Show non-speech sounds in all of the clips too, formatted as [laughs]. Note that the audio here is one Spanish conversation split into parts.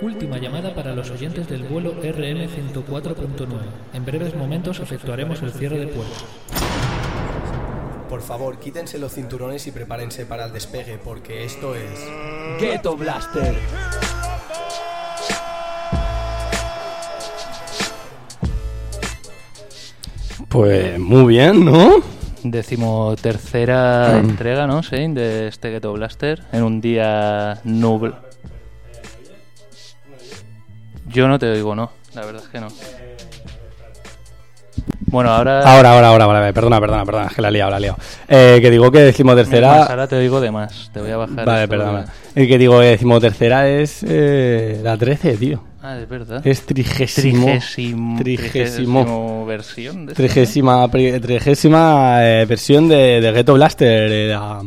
Última llamada para los oyentes del vuelo RM104.9. En breves momentos efectuaremos el cierre de puerto. Por favor, quítense los cinturones y prepárense para el despegue, porque esto es. Ghetto Blaster. Pues muy bien, ¿no? Decimotercera entrega, ¿no? Sí, de este Ghetto Blaster. En un día nublado. Yo no te oigo, no. La verdad es que no. Bueno, ahora. Ahora, ahora, ahora, ahora, perdona, perdona, perdona, es que la he liado, la he liado. Eh, que digo que decimotercera. Más, ahora te oigo de más. Te voy a bajar. Vale, perdona. El que digo que decimotercera es eh, la 13, tío. Ah, es verdad. Es trigésimo. Trigésimo. Trigésimo. versión de Trigésima, trigésima eh, versión de, de Ghetto Blaster. eh, la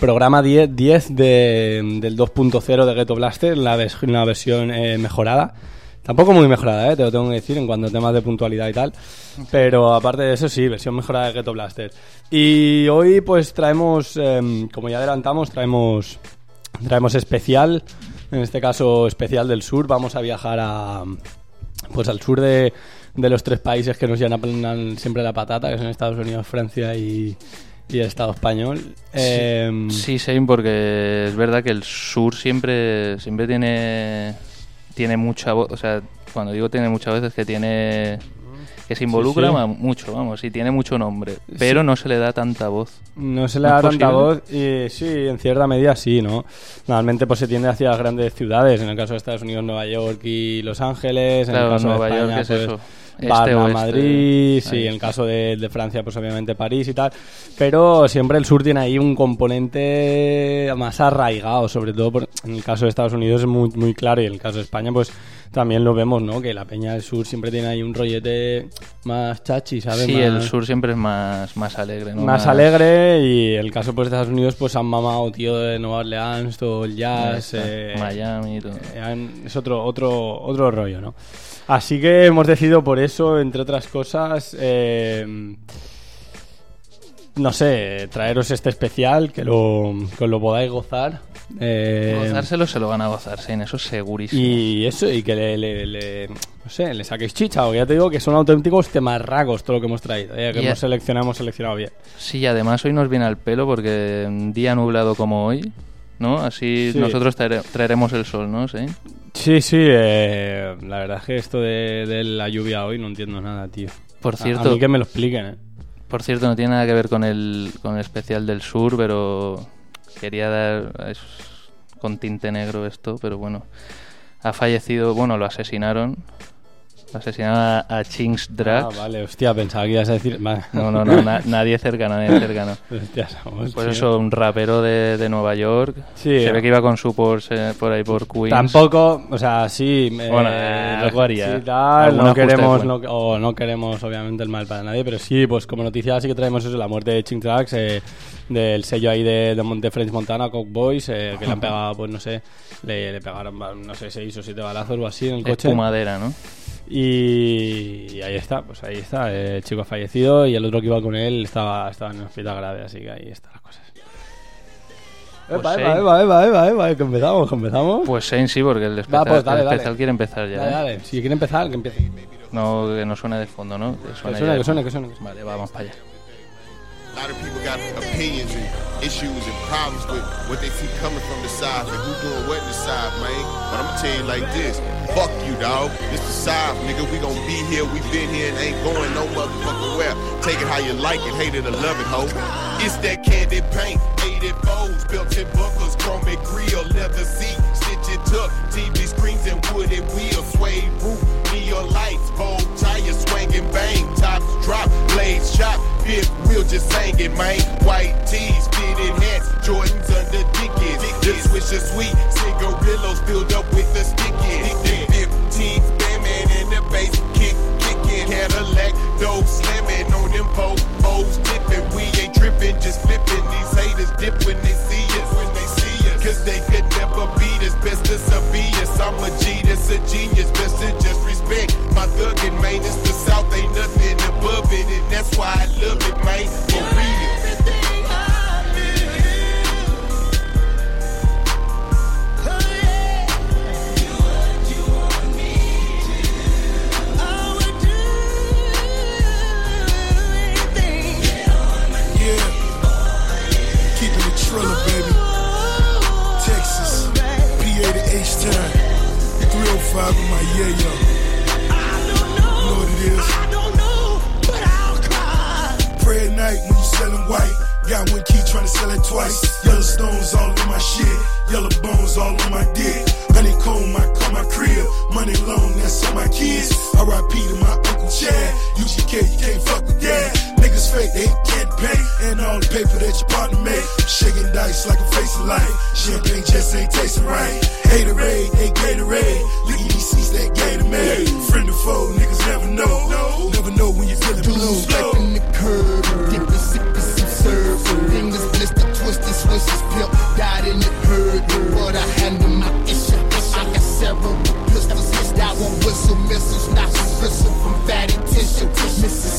programa 10, 10 de, del 2.0 de Ghetto Blaster, la, vers- la versión eh, mejorada. Tampoco muy mejorada, eh, te lo tengo que decir en cuanto a temas de puntualidad y tal. Pero aparte de eso, sí, versión mejorada de Ghetto Blaster. Y hoy, pues traemos, em, como ya adelantamos, traemos, traemos especial. En este caso, especial del sur. Vamos a viajar a, pues al sur de, de los tres países que nos llenan siempre la patata, que son Estados Unidos, Francia y, y el Estado español. Sí, sí, porque es verdad que el sur siempre, siempre tiene, tiene mucha voz. O sea, cuando digo tiene mucha voz es que tiene. que se involucra sí. mucho, vamos, y tiene mucho nombre. Pero no se le da tanta voz. No se le ¿No da tanta posible? voz y sí, en cierta medida sí, ¿no? Normalmente pues se tiende hacia las grandes ciudades, en el caso de Estados Unidos Nueva York y Los Ángeles, en el Claro, caso Nueva de España York es pues, eso. Este, oeste. Madrid, sí, Ahí en el caso de, de Francia pues obviamente París y tal, pero siempre el sur tiene ahí un componente más arraigado, sobre todo por- en el caso de Estados Unidos es muy, muy claro y en el caso de España pues también lo vemos, ¿no? Que la peña del sur siempre tiene ahí un rollete más chachi, ¿sabes? Sí, Más- el sur siempre es más, más alegre, ¿no? más alegre y el caso pues de Estados Unidos pues han mamado tío de Nueva Orleans todo el jazz eh, Miami y todo. eh, es otro otro otro rollo no así que hemos decidido por eso entre otras cosas eh, no sé traeros este especial que lo que lo podáis gozar eh, Gozárselo se lo van a gozar, en eso segurísimo. y eso, y que le, le- le- no sé, le saquéis chicha, o ya te digo que son auténticos temarragos todo lo que hemos traído, eh, que Y- hemos seleccionado, hemos seleccionado bien. Sí, y además hoy nos viene al pelo porque un día nublado como hoy, ¿no? Así Sí. nosotros traere- traeremos el sol, ¿no? Sí. Sí, sí, eh, la verdad es que esto de, de la lluvia hoy no entiendo nada, tío. Por cierto, A, mí que me lo expliquen, ¿eh? por cierto, no tiene nada que ver con el, con el especial del sur, pero quería dar es con tinte negro esto, pero bueno, ha fallecido, bueno, lo asesinaron, asesinaron a, a Chinks Drax. Ah, vale, hostia, pensaba que ibas a decir... No, no, no, na- [laughs] nadie cercano, nadie cercano. Hostia, somos, Pues tío. eso, un rapero de, de Nueva York. Sí. Se ve que iba con su Porsche por ahí por Queens. Tampoco, o sea, sí, Bueno, eh, algo haría. sí, tal, no queremos, no, o no queremos obviamente el mal para nadie, pero sí, pues como noticia sí que traemos eso, la muerte de Ching Trax, eh, del sello ahí de, de, French Montana, Cock Boys, eh, que le han pegado, pues no sé, le, le pegaron, no sé, seis o siete balazos o así en el coche. Espumadera, ¿no? Y, ahí está, pues ahí está, eh, el chico ha fallecido y el otro que iba con él estaba, estaba en el hospital grave, así que ahí están las cosas. Pues Epa, epa, epa, epa, epa, epa, que empezamos, que empezamos. Pues Shane sí, porque el especial, pues dale, el dale. especial quiere empezar ya. Dale, ¿eh? dale. Si quiere empezar, que empiece. No, que no suene de fondo, ¿no? Que Que suene, suene, ya. que suene, que suene. que suene. Vale, vamos para allá. Lot of people got opinions and issues and problems with what they see coming from the side and who doing what in the side, man. But I'm gonna tell you like this. Fuck you, dog. It's the side, nigga. We gonna be here. We been here and ain't going no motherfucking where. Take it how you like it, hate it or love it, ho. It's that candy paint, 80 bows, built-in buckles, chromic grill, leather seat, stitch it TV screens and wooded wheels, suede roof, neon lights, bold tires, swinging bang, tops drop, blades chop, fifth wheel just singing, man. White tees, fitted hats, Jordans under Dickies. The swisher sweet, cigarillos filled up with the sticky. The 15, Batman in the bass, kick, kicking. Cadillac, dope slamming on them O's tipping. We ain't tripping, just flipping. These haters dip when they see us, when they. Cause they could never beat us, best to us. I'm a G, that's a genius, best to just respect. My thuggin', man, it's the South, ain't nothing above it. And that's why I love it, man, for real. H-Time. 305 in my yeah, yo. I don't know. What it is? I don't know, but I'll cry. Pray at night when you selling white. Got one key trying to sell it twice. Yellow stones all in my shit. Yellow bones all on my dick. Honeycomb, I call my crib. Money loan, that's on my kids. R.I.P. to my Uncle Chad. UGK, you can't fuck with that. Niggas fake, they can't pay. And all the paper that your partner made. Shaking dice like a face of light. Champagne just ain't tasting right. Haterade, they Gatorade. Look at these that Gatorade. Friend or foe, niggas never know. Never know when you're feeling blue. The Fingers blister, twisting, swishes, pimp. Died in the herd, but I handle my issue. I got several pistols. That one whistle missiles, not bristle from fatty tissue. Mississippi's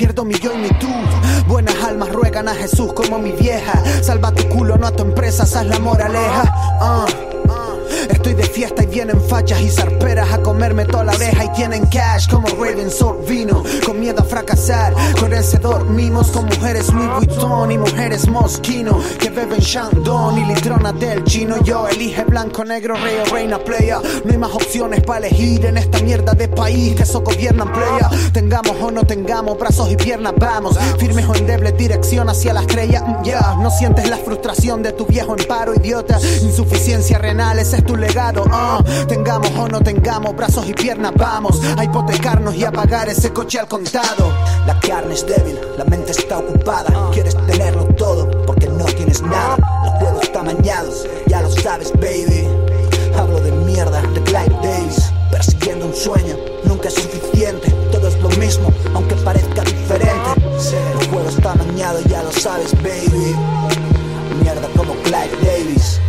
pierdo mi yo y mi tú. Buenas almas ruegan a Jesús como mi vieja. Salva tu culo, no a tu empresa, esa es la moraleja. Ah. Estoy de fiesta y vienen fachas y zarperas comerme toda la oreja y tienen cash como Raven Sorvino. Con miedo a fracasar, con ese dormimos con mujeres Louis Vuitton y mujeres Moschino que beben Chandon y litrona del chino. Yo elige blanco, negro, rey o reina playa. No hay más opciones para elegir en esta mierda de país que eso gobiernan playa. Tengamos o no tengamos brazos y piernas, vamos. Firmes o endebles, dirección hacia la estrella. Mm, Ya, no sientes la frustración de tu viejo en paro, idiota. Insuficiencia renal, ese es tu legado. ah. Tengamos o no tengamos brazos y piernas, vamos a hipotecarnos y a pagar ese coche al contado. La carne es débil, la mente está ocupada. Quieres tenerlo todo porque no tienes nada. El juego está mañado, ya lo sabes, baby. Hablo de mierda, de Clive Davis. Persiguiendo un sueño, nunca es suficiente. Todo es lo mismo, aunque parezca diferente. El juego está mañado, ya lo sabes, baby. Mierda como Clive Davis.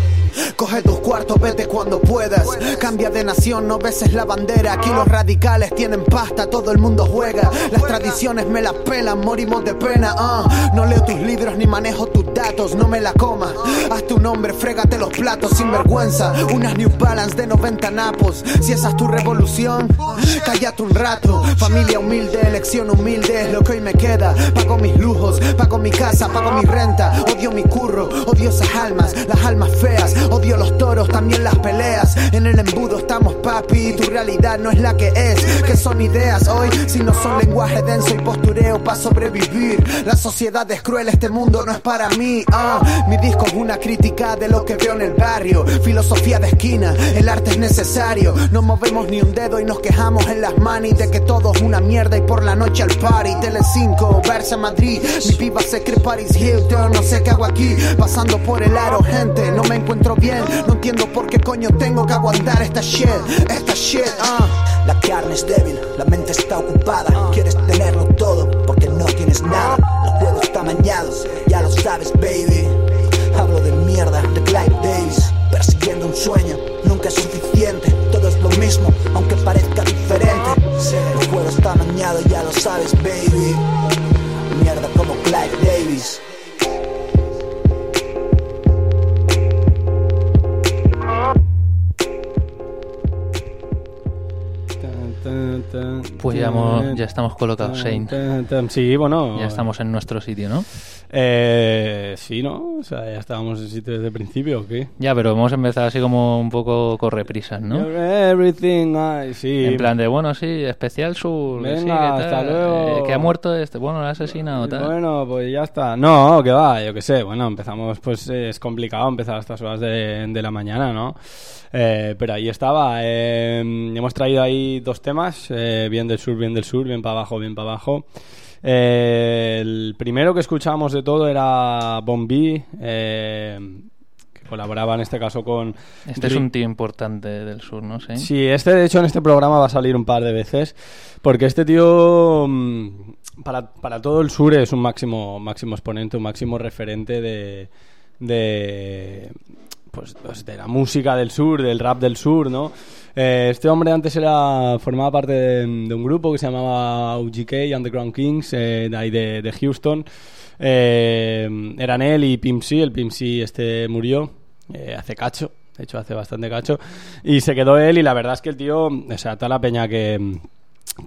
Coge tus cuartos, vete cuando puedas. Cambia de nación, no beses la bandera. Aquí los radicales tienen pasta, todo el mundo juega. Las tradiciones me las pelan, morimos de pena. ah. No leo tus libros ni manejo tus datos, no me la comas. Haz tu nombre, frégate los platos sin vergüenza. Unas New Balance de 90 napos. Si esa es tu revolución, cállate un rato. Familia humilde, elección humilde es lo que hoy me queda. Pago mis lujos, pago mi casa, pago mi renta. Odio mi curro, odio esas almas, las almas feas. Odio los toros, también las peleas. En el embudo estamos, papi. Tu realidad no es la que es. Que son ideas hoy, si no son lenguaje denso y postureo para sobrevivir. La sociedad es cruel, este mundo no es para mí. ah. Mi disco es una crítica de lo que veo en el barrio. Filosofía de esquina, el arte es necesario. No movemos ni un dedo y nos quejamos en las manis de que todo es una mierda y por la noche al party. Tele 5, Barça Madrid. Mi piba se cree Paris Hilton, no sé qué hago aquí. Pasando por el aro, gente, no me encuentro No entiendo por qué coño tengo que aguantar esta shit, esta shit, ah. La carne es débil, la mente está ocupada. Quieres tenerlo todo porque no tienes nada. El juego está mañado, ya lo sabes, baby. Hablo de mierda, de Clive Davis. Persiguiendo un sueño, nunca es suficiente. Todo es lo mismo, aunque parezca diferente. El juego está mañado, ya lo sabes, baby. Mierda como Clive Davis. Pues ya, hemos- ya estamos colocados, Shane. Sí, bueno. Ya estamos en nuestro sitio, ¿no? Eh, sí, ¿no? O sea, ya estábamos en sitio desde el principio, ¿o qué? Ya, pero hemos empezado así como un poco correprisas, ¿no? Everything, I- sí. En plan de, bueno, sí, especial sur. Venga, sí. Eh, que ha muerto este, bueno, lo ha asesinado, tal. Bueno, pues ya está. No, que va, yo qué sé. Bueno, empezamos, pues eh, es complicado empezar a estas horas de, de la mañana, ¿no? Eh, pero ahí estaba. hemos traído ahí dos temas, eh, bien del sur, bien del sur, bien para abajo, bien para abajo. Eh, el primero que escuchábamos de todo era Bombi, eh, que colaboraba en este caso con... Este es un tío importante del sur, ¿no? Sí. Sí, este de hecho en este programa va a salir un par de veces, porque este tío mm, para, para todo el sur es un máximo, máximo exponente, un máximo referente de, de, pues, pues, de la música del sur, del rap del sur, ¿no? Eh, este hombre antes era formaba parte de, un grupo que se llamaba UGK, Underground Kings, eh, de ahí de, de Houston. Eh, eran él y Pimp C, el Pimp C este murió hace cacho, de hecho hace bastante cacho, y se quedó él y la verdad es que el tío, o sea, toda la peña que,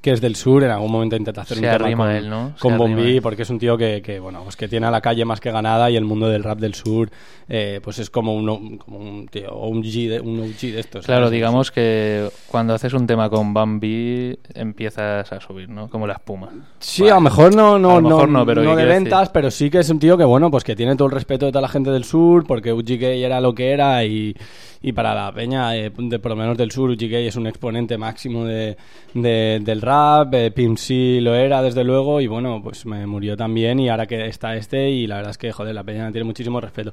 que es del sur en algún momento intenta hacer Se un tema con, él, ¿no? Con Bombi porque es un tío que, que, bueno pues que tiene a la calle más que ganada y el mundo del rap del sur eh, pues es como un, como un tío un G de, un OG de estos Claro, ¿sabes? digamos que cuando haces un tema con Bambi empiezas a subir, ¿no? Como la espuma. Sí, a lo mejor no, no, mejor no, pero ¿qué de decir? ventas, pero sí que es un tío que, bueno, pues que tiene todo el respeto de toda la gente del sur, porque UGK era lo que era y, y para la peña, eh, de, por lo menos del sur, UGK es un exponente máximo de, de- del rap, eh, Pimp C lo era, desde luego, y bueno, pues me murió también y ahora que está este y la verdad es que, joder, la peña tiene muchísimo respeto.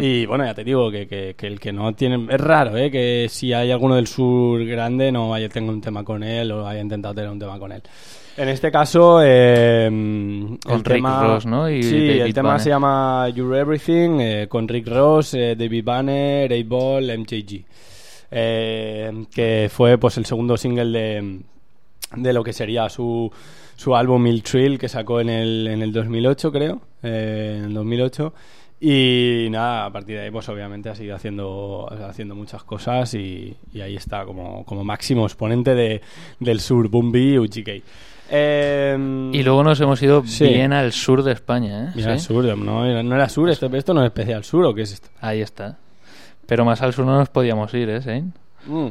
Y bueno, ya te digo que, que- que el que no tiene... Es raro, ¿eh? Que si hay alguno del sur grande no haya tenga un tema con él o haya intentado tener un tema con él. En este caso, eh, el Rick tema, Ross, ¿no? Y sí, David el tema Banner. se llama You're Everything, eh, con Rick Ross, eh, David Banner, 8-Ball, MJG. Eh, que fue pues el segundo single de, de lo que sería su, su álbum Mill Trill que sacó en el, en el 2008 creo eh, en el 2008 y nada a partir de ahí pues obviamente ha seguido haciendo haciendo muchas cosas y, y ahí está como, como máximo exponente de, del sur Bumbi UGK Eh, Y luego nos hemos ido Sí. bien al sur de España, ¿eh? Mira, ¿Sí? sur, no, era- no era sur, esto, esto no es especial sur o qué es esto. Ahí está. Pero más al sur no nos podíamos ir, ¿eh? Mm.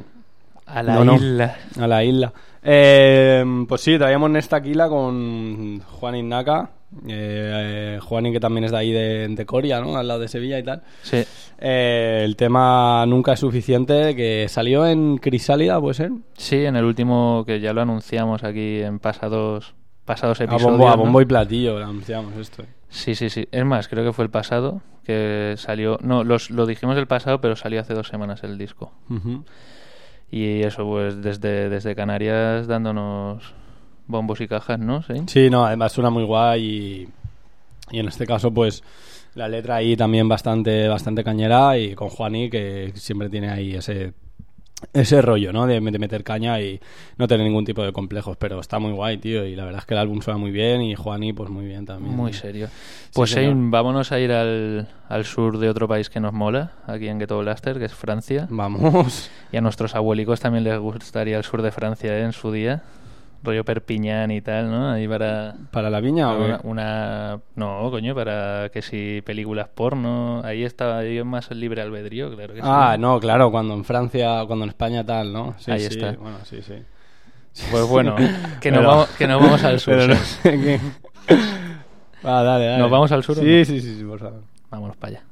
A la No, no, isla. A la isla. Eh, pues sí, traíamos Nestaquila con Juan Innaka. Eh, Juanín que también es de ahí de, de Coria, ¿no? Al lado de Sevilla y tal. Sí. Eh, el tema Nunca es suficiente, que salió en Crisálida, ¿puede ser? Sí, en el último que ya lo anunciamos aquí en pasados, pasados A episodios. bombo, a bombo y platillo lo anunciamos esto. Sí, sí, sí. Es más, creo que fue el pasado que salió. No, los, lo dijimos el pasado, pero salió hace dos semanas el disco. Ujú. Y eso, pues desde, desde Canarias dándonos bombos y cajas, ¿no? Sí. Sí, no, además suena muy guay y, y en este caso, pues La letra ahí también bastante, bastante cañera y con Juani que siempre tiene ahí ese, ese rollo, ¿no? De, de meter caña y no tener ningún tipo de complejos, pero está muy guay, tío, y la verdad es que el álbum suena muy bien y Juani pues muy bien también. Muy tío. serio. Sí, Pues señor. Shane, vámonos a ir al, al sur de otro país que nos mola, aquí en Ghetto Blaster, que es Francia. Vamos. Y a nuestros abuelicos también les gustaría el sur de Francia ¿eh? en su día. Rollo Perpiñán y tal, ¿no? Ahí para... ¿Para la viña o una, qué? una- No, coño, para que si películas porno... Ahí estaba yo más libre albedrío, claro que sí. Ah, no, claro, cuando en Francia, cuando en España tal, ¿no? Sí, Ahí sí, está. Bueno, sí, sí. Pues bueno, [laughs] que nos Pero- vamos- que nos vamos al [laughs] sur, pero no sé qué- Va, [laughs] dale, dale. ¿Nos vamos al sur o Sí, no? sí, sí, sí, por favor. Vámonos para allá.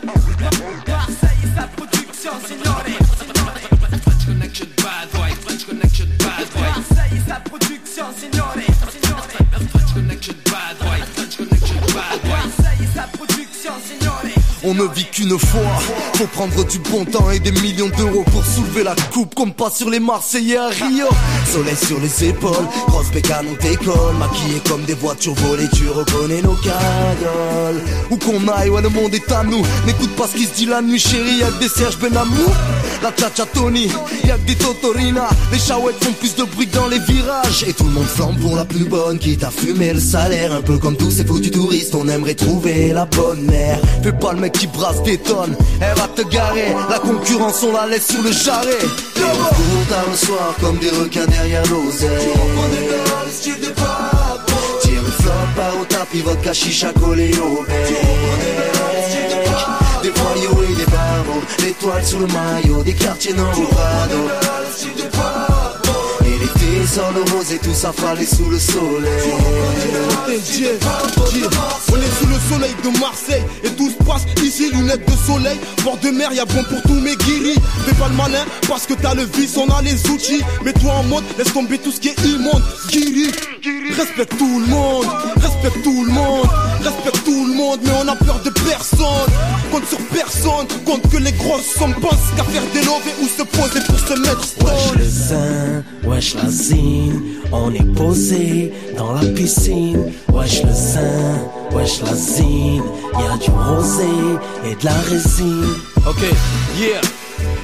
Marseille, sa production, signore. French connection, bad boy. French connection, bad boy. Marseille, sa production, signore. French connection, bad boy. French connection, bad boy. Marseille, sa production, signore. On ne vit qu'une fois, faut prendre du bon temps et des millions d'euros pour soulever la coupe comme pas sur les Marseillais à Rio. Soleil sur les épaules, grosse bécane on décolle, maquillé comme des voitures volées, tu reconnais nos cagoles. Où qu'on aille, ouais le monde est à nous, n'écoute pas ce qui se dit la nuit chérie, y'a des Serge Benamou, la Chacha Tony, y'a que des Totorina, les chahouettes font plus de bruit dans les virages. Et tout le monde flambe pour la plus bonne, qui t'a fumé le salaire, un peu comme tous ces foutus touristes, on aimerait trouver la bonne mère. Fais pas le mec qui brasse des tonnes, elle va te garer, la concurrence on la laisse sur le jarret. Et on tard le soir comme des requins derrière l'oseille. Tire le flop par au tapis, vodka chicha collé au. Des voyous et des barreaux, l'étoile sur le maillot, des quartiers nord au l'été sort le rose et tout ça fallait sous le soleil. On est sous le soleil de Marseille et tout se passe ici, lunettes de soleil. Bord de mer, y'a bon pour tous mes guiris. Fais pas le malin parce que t'as le vice, on a les outils. Mets-toi en mode, laisse tomber tout ce qui est immonde. Guiri, respecte tout le monde, respecte tout le monde, respecte tout le monde, mais on a peur de personne. Compte sur personne, compte que les grosses sommes pensent qu'à faire des lovés ou se poser pour se mettre Wesh stone. le zin, wesh la zine, on est posé dans la piscine. Wesh le zin, wesh la zine, y a du rosé et de la résine. Ok, yeah.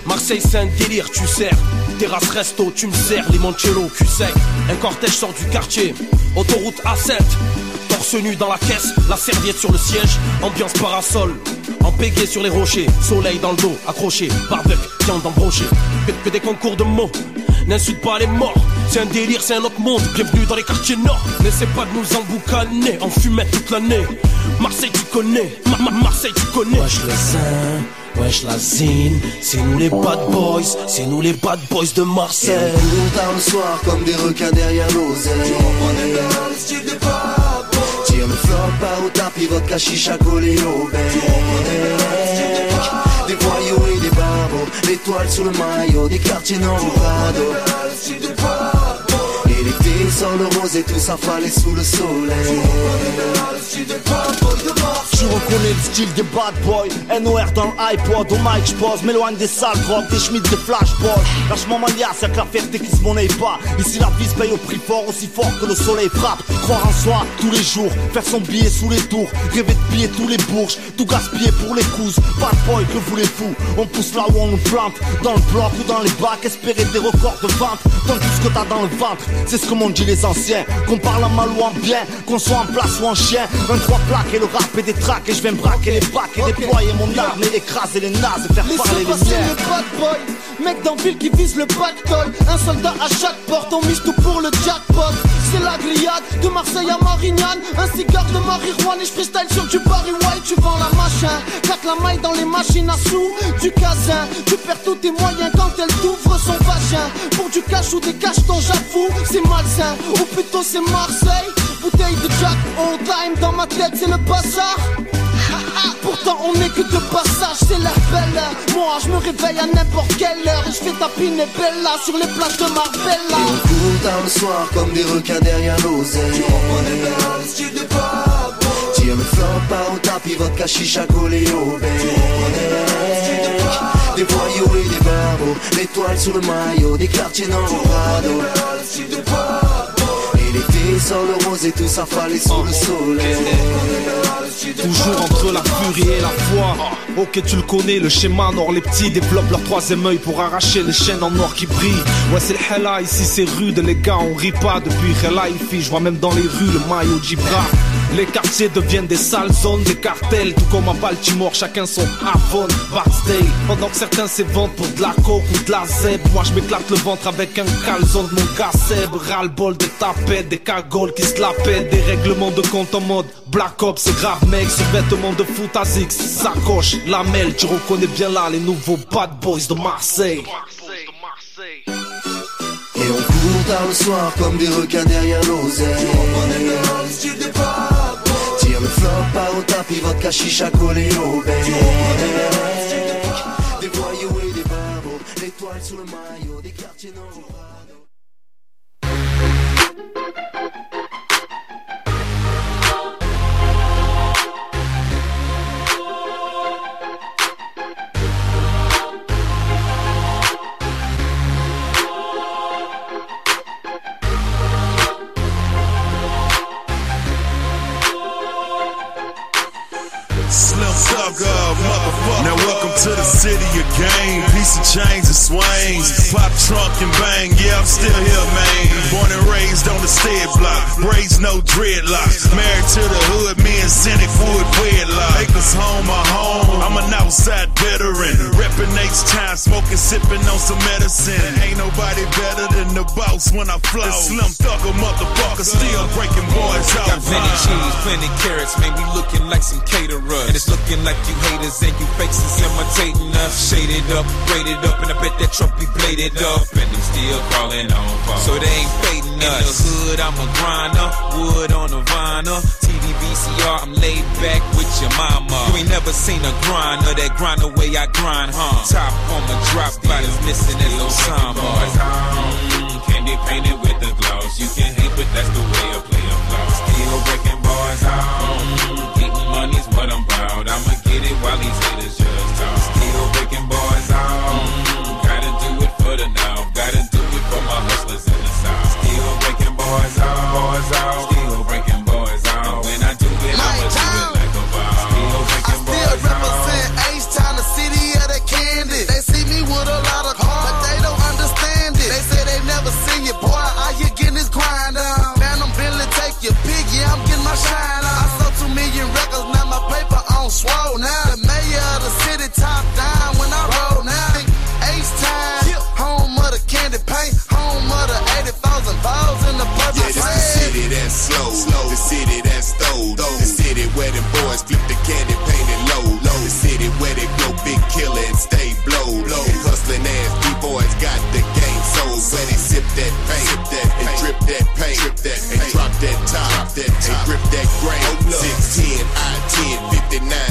Marseille c'est un délire, tu sers. Terrasse resto, tu me sers, limoncello, cul sec. Un cortège sort du quartier, autoroute A7. Torse nu dans la caisse, la serviette sur le siège. Ambiance parasol, en pégé sur les rochers. Soleil dans le dos, accroché, barbecue, viande embrochée. Que, que des concours de mots, n'insulte pas les morts. C'est un délire, c'est un autre monde. Bienvenue dans les quartiers nord. N'essaie pas de nous emboucaner, en fumette toute l'année. Marseille, tu connais, Ma- Ma- Marseille, tu connais. Wesh le zin, wesh la zine, c'est nous les bad boys, c'est nous les bad boys de Marseille. Et on tard le soir comme des requins derrière. Tire le flop Io mi floppa o tappi, vodka, shisha, coléo, Des voyous et des babos, l'étoile sur le maillot, des quartiers non vado l'été sort le rose et tout ça fallait sous le soleil. Je reconnais le style des bad boys. NOR dans le iPod, au mic j'pose M'éloigne des sales drogues, des schmitts, des flashballs Lâchement maniaque, c'est que la fierté qui se monnaie pas. Ici la vie se paye au prix fort, aussi fort que le soleil frappe. Croire en soi tous les jours, faire son billet sous les tours. Rêver de piller tous les bourges, tout gaspiller pour les couses Bad boy, que voulez-vous? On pousse là où on nous plante. Dans le bloc ou dans les bacs, espérer des records de vente. Donne tout ce que t'as dans le ventre, c'est ce que m'ont dit les anciens Qu'on parle en mal ou en bien, qu'on soit en place ou en chien. Un trois plaques et le rap et des tracks Et je vais me braquer les bacs et déployer mon arme Et écraser les nazes et faire parler les miens Mec ville qui vise le pactole Un soldat à chaque porte, on mise tout pour le jackpot. C'est la grillade, de Marseille à Marignane. Un cigare de marijuana et je freestyle sur du Barry White. Tu vends la machin, claque la maille dans les machines à sous Du casin, tu perds tous tes moyens quand elle t'ouvre son vagin Pour du cash ou des cachetons j'avoue, c'est malsain. Ou plutôt c'est Marseille. Bouteille de Jack, all time dans ma tête c'est le bazar [laughs] Pourtant on n'est que de passage, c'est l'air belle Moi je me réveille à n'importe quelle heure Et je fais tapiner Bella sur les plages de Marbella Et on court tard le soir comme des requins derrière l'oseille. Tire le flop par au tapis, vodka chicha collé au bec. Des voyous et des barreaux, l'étoile sur le maillot des quartiers Norado. Et l'été sort le rose et tout s'affaler sous le soleil. Toujours entre la furie et la foi. Ok, tu le connais, le schéma nord. Les petits développent leur troisième œil pour arracher les chaînes en or qui brillent. Ouais, c'est le Hella, ici c'est rude, les gars, on rit pas depuis Hella. Je vois même dans les rues le maillot Gibra. Les quartiers deviennent des sales zones, des cartels, tout comme à Baltimore, chacun son Avon, Barksdale. Pendant que certains s'éventent pour de la coke ou de la zèbre, moi je m'éclate le ventre avec un calzone de mon gars Seb. Ras-le-bol des tapettes, des cagoles qui se la des règlements de compte en mode Black Ops, c'est grave mec, ce vêtement de foot à Zix, sacoche, lamelle, tu reconnais bien là les nouveaux bad boys de Marseille. Et on court tard le soir comme des requins derrière l'oseille. Tire le flop, part au tapis, vodka chicha collé au bec. Des voyous et des barbos, l'étoile sur le maillot des quartiers nord. To the city game. Piece of chains and swings. Pop trunk and bang. Yeah, I'm still here, man. Born and raised on the stead block. Braids, no dreadlocks. Married to the hood, me and Cynic wood wedlock. Acres home, my home. I'm an outside veteran. Reppin' H-Time, smoking, sipping on some medicine. Ain't nobody better than the boss when I flow. Slim Thugger, motherfucker, still breaking boys out. Got plenty cheese, plenty carrots, man, we looking like some caterers. And it's looking like you haters and you fakes is imitating us. Shaded up, braided up, and I bet that truck be bladed up. And they still calling on phone. So they ain't fading us. In the hood, I'm a grinder, wood on a vinyl. TV VCR, I'm laid back with your mama. You ain't never seen a grinder, that grind the way I grind, huh? Top on my drop, bodies missing as Osama. Candy painted with the gloss. You can hate, but that's the way I play a flow. Still breaking boys out. Getting money's what I'm proud. I'ma get it while these haters. Still breaking boys out. Mm, gotta do it for the now. Gotta do it for my hustlers in the south. Still breaking boys out. Boys out. That and drop that top, drop that and grip that grain. 610, I-10, 59,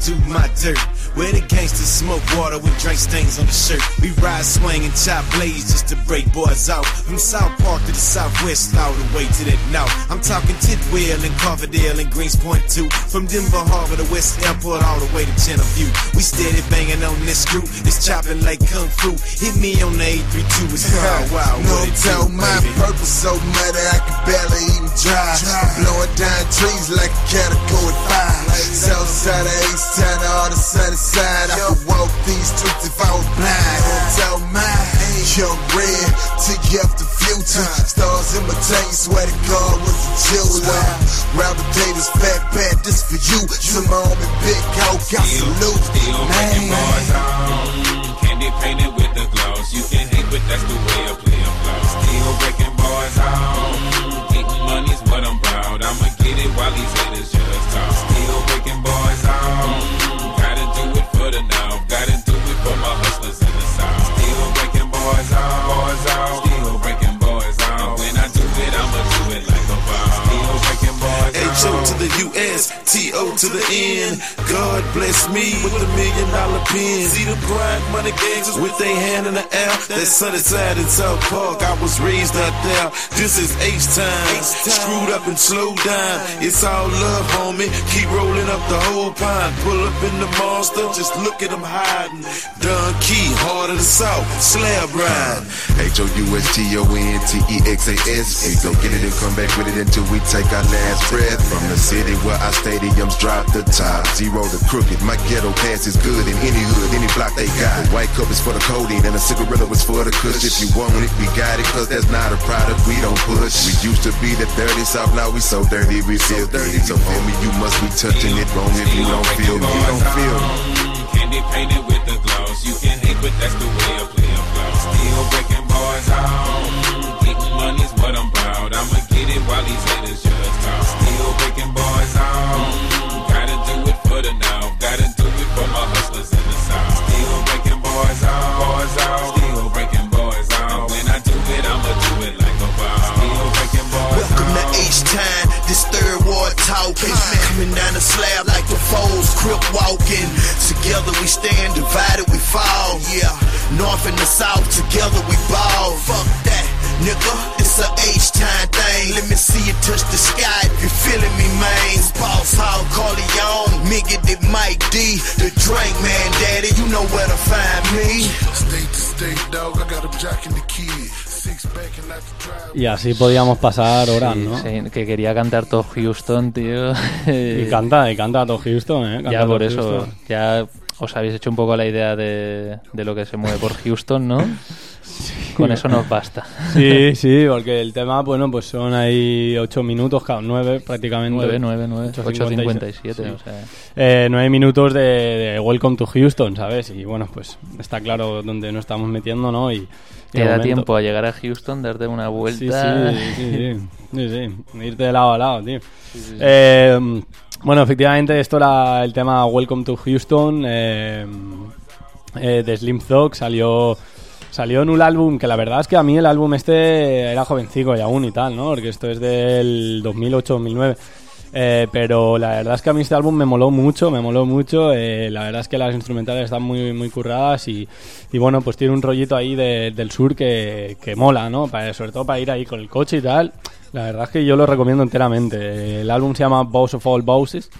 do my dirt. Where the gangsters smoke water with drink stains on the shirt. We ride, swing, and chop blades just to break boys out. From South Park to the Southwest, all the way to the north. I'm talking Tidwell and Coverdale and Greenspoint too. From Denver Harbor to West Airport, all the way to Channel View. We steady banging on this screw. It's chopping like kung fu. Hit me on the 832. It's [laughs] wild, wild. No what it do, tell my baby. purpose so muddy I can barely even drive. Blowing down trees like a category five. Southside of Ace Town to all the sunny side. I could walk these streets if I was blind. Don't tell mine. Young red, take you up the future. Stars in my tank, swear to God was a jeweler. Rapper Davis, fat pat, this for you. Some homie big out, got salute. Still breaking boys out. Candy painted with the gloss. You can hate, but that's the way I play a flow. Still breaking boys. Mm, getting money's what I'm proud. I'ma get it while these haters just talk. Still breaking boys better now. Gotta do it for my hustlers in the south. Still breaking boys out, boys out. To the US, TO to the end. God bless me with a million dollar pen. See the grind, money gangsters with their hand in the air. That sunny side in South Park, I was raised out there. This is H time. Screwed up and slowed down. It's all love, homie. Keep rolling up the whole pine. Pull up in the monster, just look at them hiding. Don Key, heart of the South, slab ride. H O U S T O N T E X A S. We gon' get it and come back with it until we take our last breath. From the city where our stadiums drop the top. Zero to crooked. My ghetto pass is good in any hood, any block they got. The white cup is for the codeine and the cigarette is for the kush. If you want it, we got it, cause that's not a product we don't push. We used to be the dirty south, now we so dirty, we feel dirty. So homie, you must be touching it wrong if you don't feel me. You don't feel me. Candy painted with the gloss. You can hate, but that's the way I play a flow. Still breaking bars out. Money's what I'm proud. I'ma get it while these haters just talk. Still breaking bars out. Gotta do it for the now. Gotta do it for my hustlers in the south. Still breaking bars out. Bars out. Still breaking bars out. And when I do it, I'ma do it like a boss. Still breaking bars Welcome to H time, this third ward talking. Coming down the slab like the foes, crip walking. Together we stand, divided we fall. Yeah, north and the south, together we ball. Fuck that, nigga, it's a H time thing. Let me see you touch the sky if you feeling me, man. It's Boss Hog, Corleone, Miggy, the Mike D, the drink man, daddy. You know where to find me. State to state, dog. I got him jacking the kid. Six back and like to drive. Y así podíamos pasar horas, Sí, ¿no? sí, que quería cantar todo Houston, tío. [laughs] Y canta, y canta todo Houston, ¿eh? Canta ya por eso, Houston. ya os habéis hecho un poco la idea de, de lo que se mueve por Houston, ¿no? [laughs] Con eso nos basta. Sí, sí, porque el tema, bueno, pues son ahí 8 minutos, cada 9 prácticamente. 9, 9, 9, 8.57, Sí. o sea. Eh, 9 minutos de, de Welcome to Houston, ¿sabes? Y bueno, pues está claro dónde nos estamos metiendo, ¿no? Y, Te da tiempo a llegar a Houston, darte una vuelta. sí, sí, sí, sí, sí, irte de lado a lado, tío. Eh, bueno, efectivamente, esto era el tema Welcome to Houston eh, eh, de Slim Thug, salió... Salió en un álbum que la verdad es que a mí el álbum este era jovencico y aún y tal, ¿no? Porque esto es del 2008-2009. Eh, pero la verdad es que a mí este álbum me moló mucho, me moló mucho. eh, la verdad es que las instrumentales están muy, muy curradas y, y bueno, pues tiene un rollito ahí de- del sur que, que mola, ¿no? Para, sobre todo para ir ahí con el coche y tal. La verdad es que yo lo recomiendo enteramente. El álbum se llama Boss of All Bosses.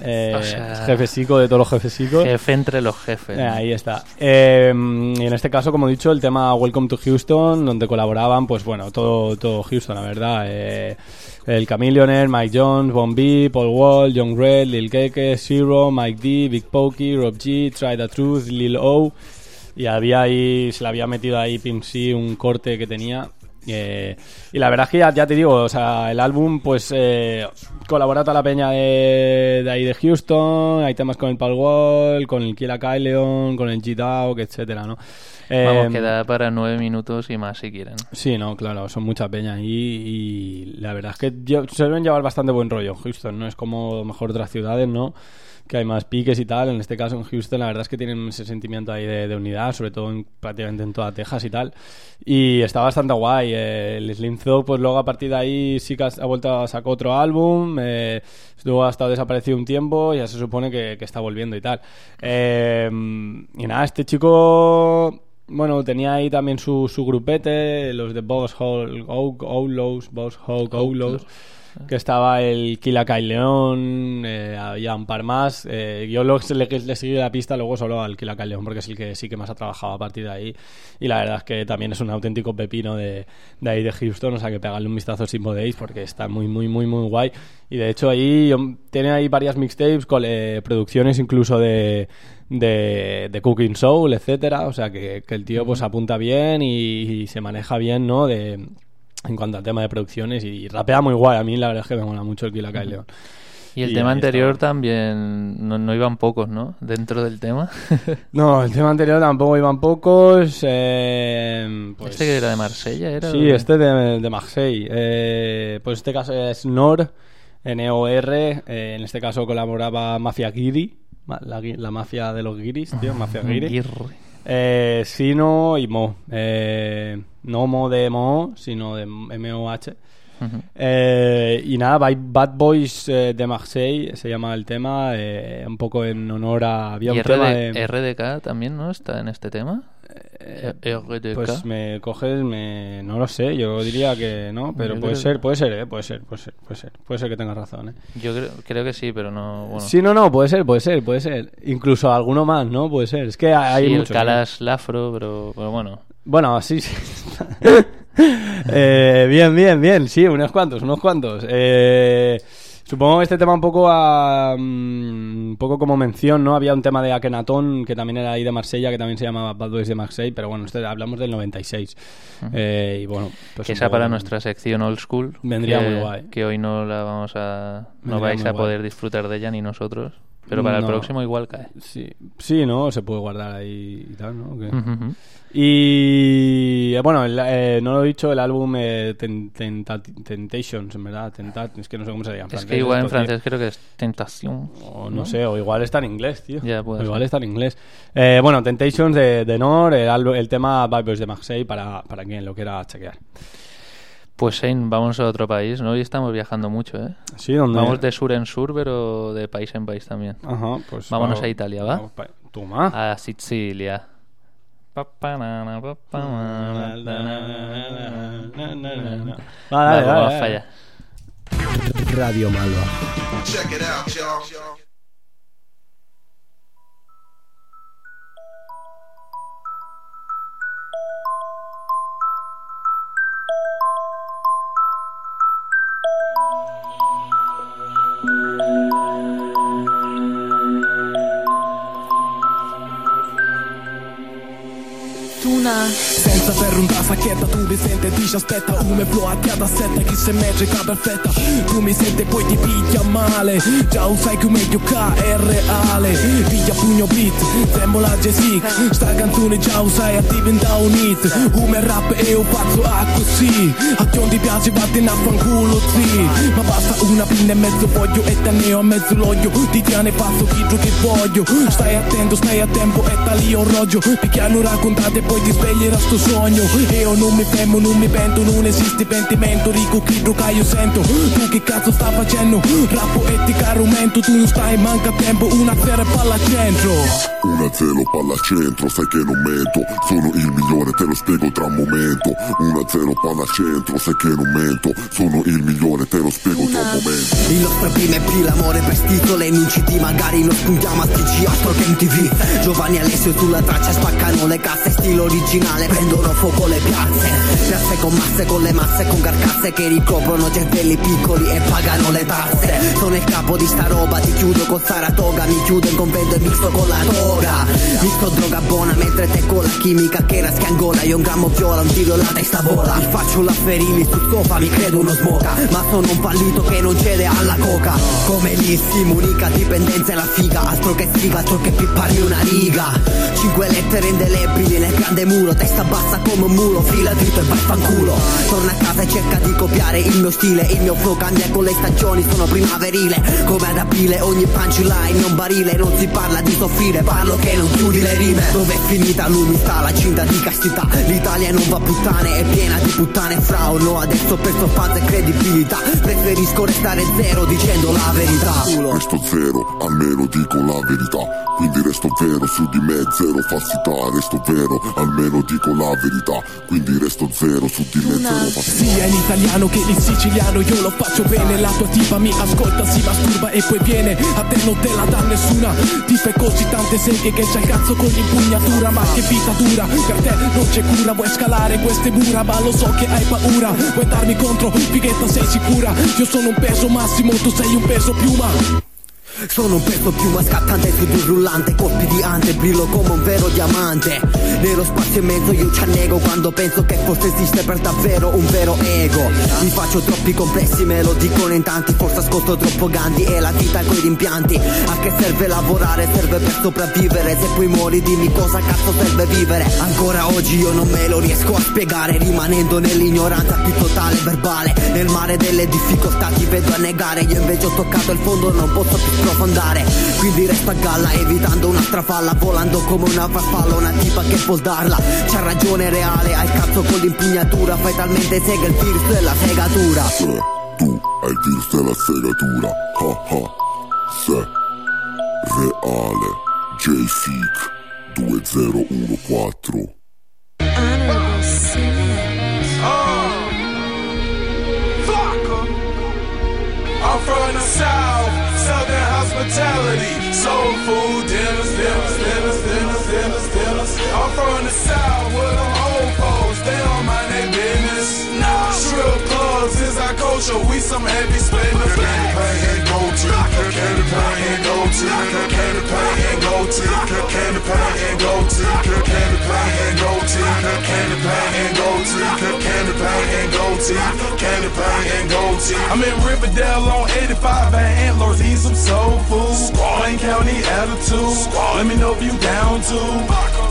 Eh, O sea, de todos los jefecicos. Jefe entre los jefes. Eh, ahí está. Eh, y en este caso, como he dicho, el tema Welcome to Houston, donde colaboraban, pues bueno, todo, todo Houston, la verdad. Eh, el Chameleonaire, Mike Jones, Bon B, Paul Wall, John Red, Lil Keke, Zero, Mike D, Big Pokey, Rob G, Try the Truth, Lil O. Y había ahí, se le había metido ahí Pimp C un corte que tenía. Eh, y la verdad es que ya, ya te digo, o sea, el álbum, pues eh, colabora toda la peña de, de ahí de Houston. Hay temas con el Paul Wall, con el Killa Kyleon, con el G-Dawg, etcétera, ¿no? Eh, Vamos, queda para nueve minutos y más si quieren. Sí, no, claro, son mucha peña y la verdad es que lle- suelen llevar bastante buen rollo Houston, ¿no? Es como mejor otras ciudades, ¿no? Que hay más piques y tal. En este caso, en Houston, la verdad es que tienen ese sentimiento ahí de, de unidad, sobre todo en, prácticamente en toda Texas y tal. Y está bastante guay. eh, el Slim Thug, pues luego a partir de ahí sí que ha vuelto a sacar otro álbum. Eh, luego ha estado desaparecido un tiempo, ya se supone que, que está volviendo y tal. Eh, y nada, este chico bueno, tenía ahí también su, su grupete, los de Boss Hall Outlaws, Boss Hog Outlaws, que estaba el Killa Kyle León, eh, había un par más. eh, yo lo, le, le seguí la pista luego solo al Killa Kyle León, porque es el que sí que más ha trabajado a partir de ahí. Y la verdad es que también es un auténtico pepino de, ahí de Houston, o sea que pegadle un vistazo si podéis, porque está muy, muy, muy, muy guay. Y de hecho ahí tiene ahí varias mixtapes, con eh, producciones incluso de de, Cooking Soul, etcétera, o sea que, que el tío pues apunta bien y, y se maneja bien, ¿no? De, en cuanto al tema de producciones y, rapea muy guay, a mí la verdad es que me mola mucho el Killa Kyle León. Y el Y tema anterior también no, no iban pocos, ¿no? Dentro del tema. [laughs] No, el tema anterior tampoco iban pocos. eh, pues- ¿Este que era de Marsella? Era Sí, de- este de, de Marseille. Eh, pues este caso es NOR, N-O-R. eh, en este caso colaboraba Mafia Giri, la mafia de los guiris, tío, Mafia [laughs] Giri. Eh, Sino y Mo. Eh, no Mo de Mo, sino de M-O-H. Eh, y nada, by Bad Boys eh, de Marseille se llama el tema, eh, un poco en honor a... Había ¿Y un tema RD de... RDK también no está en este tema? RDK. Pues me coges, me... no lo sé, yo diría que no, pero Yo puede creo- ser, puede ser, eh, puede ser, puede ser, puede ser, puede ser que tengas razón, eh. Yo creo, creo que sí, pero no. Bueno. Sí, no, no, puede ser, puede ser, puede ser. Incluso alguno más, ¿no? Puede ser. Es que hay Sí, muchos. ¿eh? Calas Lafro, pero, pero bueno. Bueno, sí, sí. [laughs] Eh, bien, bien, bien. Sí, unos cuantos, unos cuantos. Eh, supongo que este tema un poco a, mm, un poco como mención, ¿no? Había un tema de Akenatón que también era ahí de Marsella, que también se llamaba Bad Boys de Marseille, pero bueno, este, hablamos del 96. Ujú. Eh, y bueno, pues esa para nuestra sección old school. Vendría que, muy guay. Que hoy no la vamos a. No Vendría vais a guay. poder disfrutar de ella ni nosotros. Pero para el próximo igual cae. Sí, sí, ¿no? Se puede guardar ahí y tal, ¿no? Y eh, bueno, el- eh, no lo he dicho, el álbum eh, Ten- Temptations, en verdad. Tentat, es que no sé cómo se llama. Es que igual en francés creo que es tentación. O no sé, o igual está en inglés, tío. Ya, puede o igual ser. está en inglés. Eh, bueno, Temptations de, de Nor, el, el tema Vibers de Marseille para, para quien lo quiera chequear. Pues Shane, vamos a otro país, ¿no? Hoy estamos viajando mucho, ¿eh? Sí, ¿dónde? Vamos de sur en sur, pero de país en país también. Ajá, pues Vámonos vamos- a Italia, ¿va? pa- Toma. A Sicilia. Va, dale, dale. Radio Malva. Tuna Senza ferro da sacchetta Tu mi senti e dici aspetta. Come flow a da setta Chi se metrica perfetta Tu mi senti e poi ti piglia male. Già lo sai che meglio K è reale Piglia pugno beat Sembra la J6 Sta canzone già lo sai a diventa un hit Come rap e io faccio a così. A chi non ti piace vatti a fanculo zi. Ma basta una pinna e mezzo voglio E te ne ho a mezzo l'oglio Ti tiene passo chi che voglio. Stai attento, stai a tempo E da lì orologio. Perché hanno raccontato e poi ti sveglierà sto sogno. E io non mi fermo, non mi pento Non esiste pentimento. Rico chi che io sento. Tu che cazzo sta facendo? Rappo e ti carumento Tu non stai manca tempo. Una zero e palla al centro. 1-0 palla al centro, sai che non mento. Sono il migliore, te lo spiego tra un momento. 1-0 palla al centro, sai che non mento. Sono il migliore, te lo spiego tra un momento. Il nostro primo EP, l'amore vestito, le in CD Magari lo spuntiamo a TG, altro che MTV Giovanni Alessio sulla traccia spaccano le casse Stile originale, prendono fuoco le piazze Piazze con masse, con le masse, con carcasse Che ricoprono cervelli piccoli e pagano le tasse. Sono il capo di sta roba, ti chiudo con Saratoga Mi chiudo in convento e mixo con la toga. Mixo droga buona mentre te con la chimica che era schiangola Io un grammo viola, un tiro e la testa vola. Mi faccio la ferini sul sofa, mi credo uno smoca Ma sono un fallito che non cede alla coca. Come l'issimo, unica dipendenza è la figa Altro che sfiga, altro che pippare una riga. Cinque lettere indelebili nel grande muro Testa bassa come un mulo, fila dritto e vaffanculo. Torna a casa e cerca di copiare il mio stile Il mio flow cambia con le stagioni, sono primaverile. Come ad aprile, ogni punchline è un barile Non si parla di soffrire, parlo che non chiudi le rime. Dove è finita l'umiltà, la cinta di castità. L'Italia non va puttane, è piena di puttane fra o no Adesso ho perso fans e credibilità. Preferisco restare zero dicendo la verità. Resto zero, almeno dico la verità. Quindi resto vero, su di me zero falsità Resto vero, almeno dico la verità Quindi resto zero, su di me zero falsità Sia in italiano che in siciliano io lo faccio bene La tua tipa mi ascolta, si masturba e poi viene A te non te la dà nessuna. Ti fai così tante seghe che c'è il cazzo con l'impugnatura Ma che vita dura, per te non c'è cura Vuoi scalare queste mura ma lo so che hai paura. Vuoi darmi contro, fighetta sei sicura. Io sono un peso massimo, tu sei un peso piuma Sono un peso più scattante su di un rullante Colpi di ante, brillo come un vero diamante. Nello spazio immenso io ci annego Quando penso che forse esiste per davvero un vero ego. Mi faccio troppi complessi, me lo dicono in tanti Forse ascolto troppo Gandhi e la vita coi rimpianti. A che serve lavorare? Serve per sopravvivere. Se poi muori dimmi cosa cazzo serve vivere. Ancora oggi io non me lo riesco a spiegare Rimanendo nell'ignoranza più totale verbale. Nel mare delle difficoltà ti vedo annegare Io invece ho toccato il fondo non posso più sprofondare Quindi resta a galla evitando un'altra falla Volando come una farfalla una tipa che può darla C'ha ragione reale, hai il cazzo con l'impugnatura Fai talmente sega il virus della segatura Se tu hai il virus della segatura, ha ha. Se reale, J-Seek 2014. I'm from the south, hospitality, soul food, dinners, dinners, dinners, dinners, dinners, dinners. I'm from the south where them old folks, they don't mind their business. Nah, strip clubs is our culture, we some heavy spenders. Candy paint and gold teeth, candy paint and gold teeth, candy paint and gold teeth, candy paint and gold teeth, candy paint and gold teeth, candy paint and gold teeth. I'm in Riverdale on 85 and antlers, eat some soul food. Plain County attitude. Let me know if you down to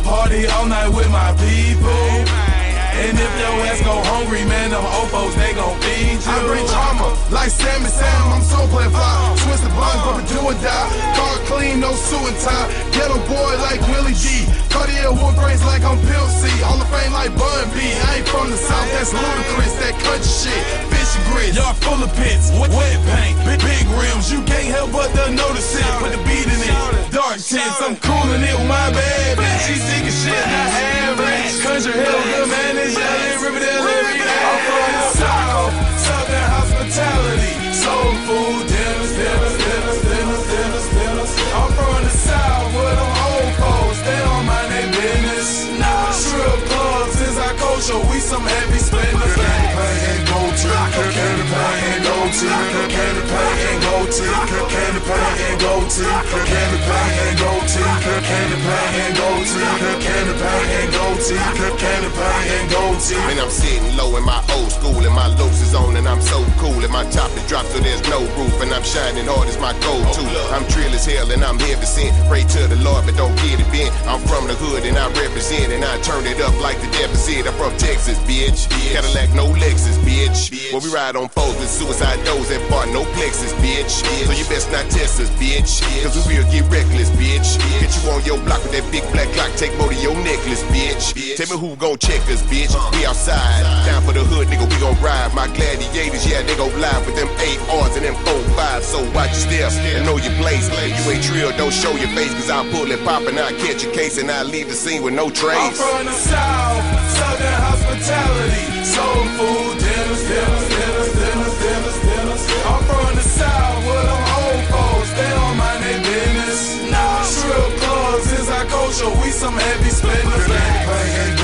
party all night with my people. And if your ass go hungry, man, them opos, they gon' feed you. I bring drama, like Sammy Sam, I'm so play fly. Twist the blind, but do or die. Car clean, no suit and tie. Ghetto boy like Willie D. Cartier wood grains like I'm Pimp C. Hall of Fame like Bun B. I ain't from the South, that's ludicrous, that country shit. And grits. Y'all full of pits, wet, paint, big, big rims. You can't help but to notice it. Put the beat in it. Dark tints, I'm cooling it with my bad bitch. She as shit, not average. Country hell, good man, is yelling Riverdale every day. I'm from the South, Southern hospitality. Soul food, dinners, dinners, dinners, dinners, dinners, dinners. I'm from the South where them old folks, they don't mind their business. Nah, strip clubs is our culture, we some heavy spenders. Candy paint and gold teeth, candy paint and gold teeth, candy paint and gold teeth, candy paint and gold teeth, candy paint and gold teeth, candy paint and gold teeth, candy paint and gold teeth, candy paint and gold teeth. Man, I'm sitting low in my old school and my loops is on and I'm so cool and my top is dropped so there's no roof and I'm shining hard as my go-to. I'm trill as hell and I'm heavy sent. Pray to the Lord but don't get it bent. I'm from the hood and I represent and I turn it up like the deficit. I'm from Texas, bitch. Cadillac, no Lexus, bitch. Where we ride on foes with suicide doors and bar no plexus, bitch. So you best not test us, bitch. Cause we will get reckless, bitch. Get you on your block with that big black clock, take more to your necklace, bitch. Tell me who gon' check us, bitch. Uh. We outside, down for the hood, nigga, we gon' ride. My gladiators, yeah, they gon' live with them eight R's and them four fives. So watch your steps and know your place. You ain't trill, don't show your face, cause I'll pull it pop and I'll catch a case and I'll leave the scene with no trace. I'm from the South, Southern hospitality, soul food, dinners, dinners, So we some heavy spenders. Bang, bang,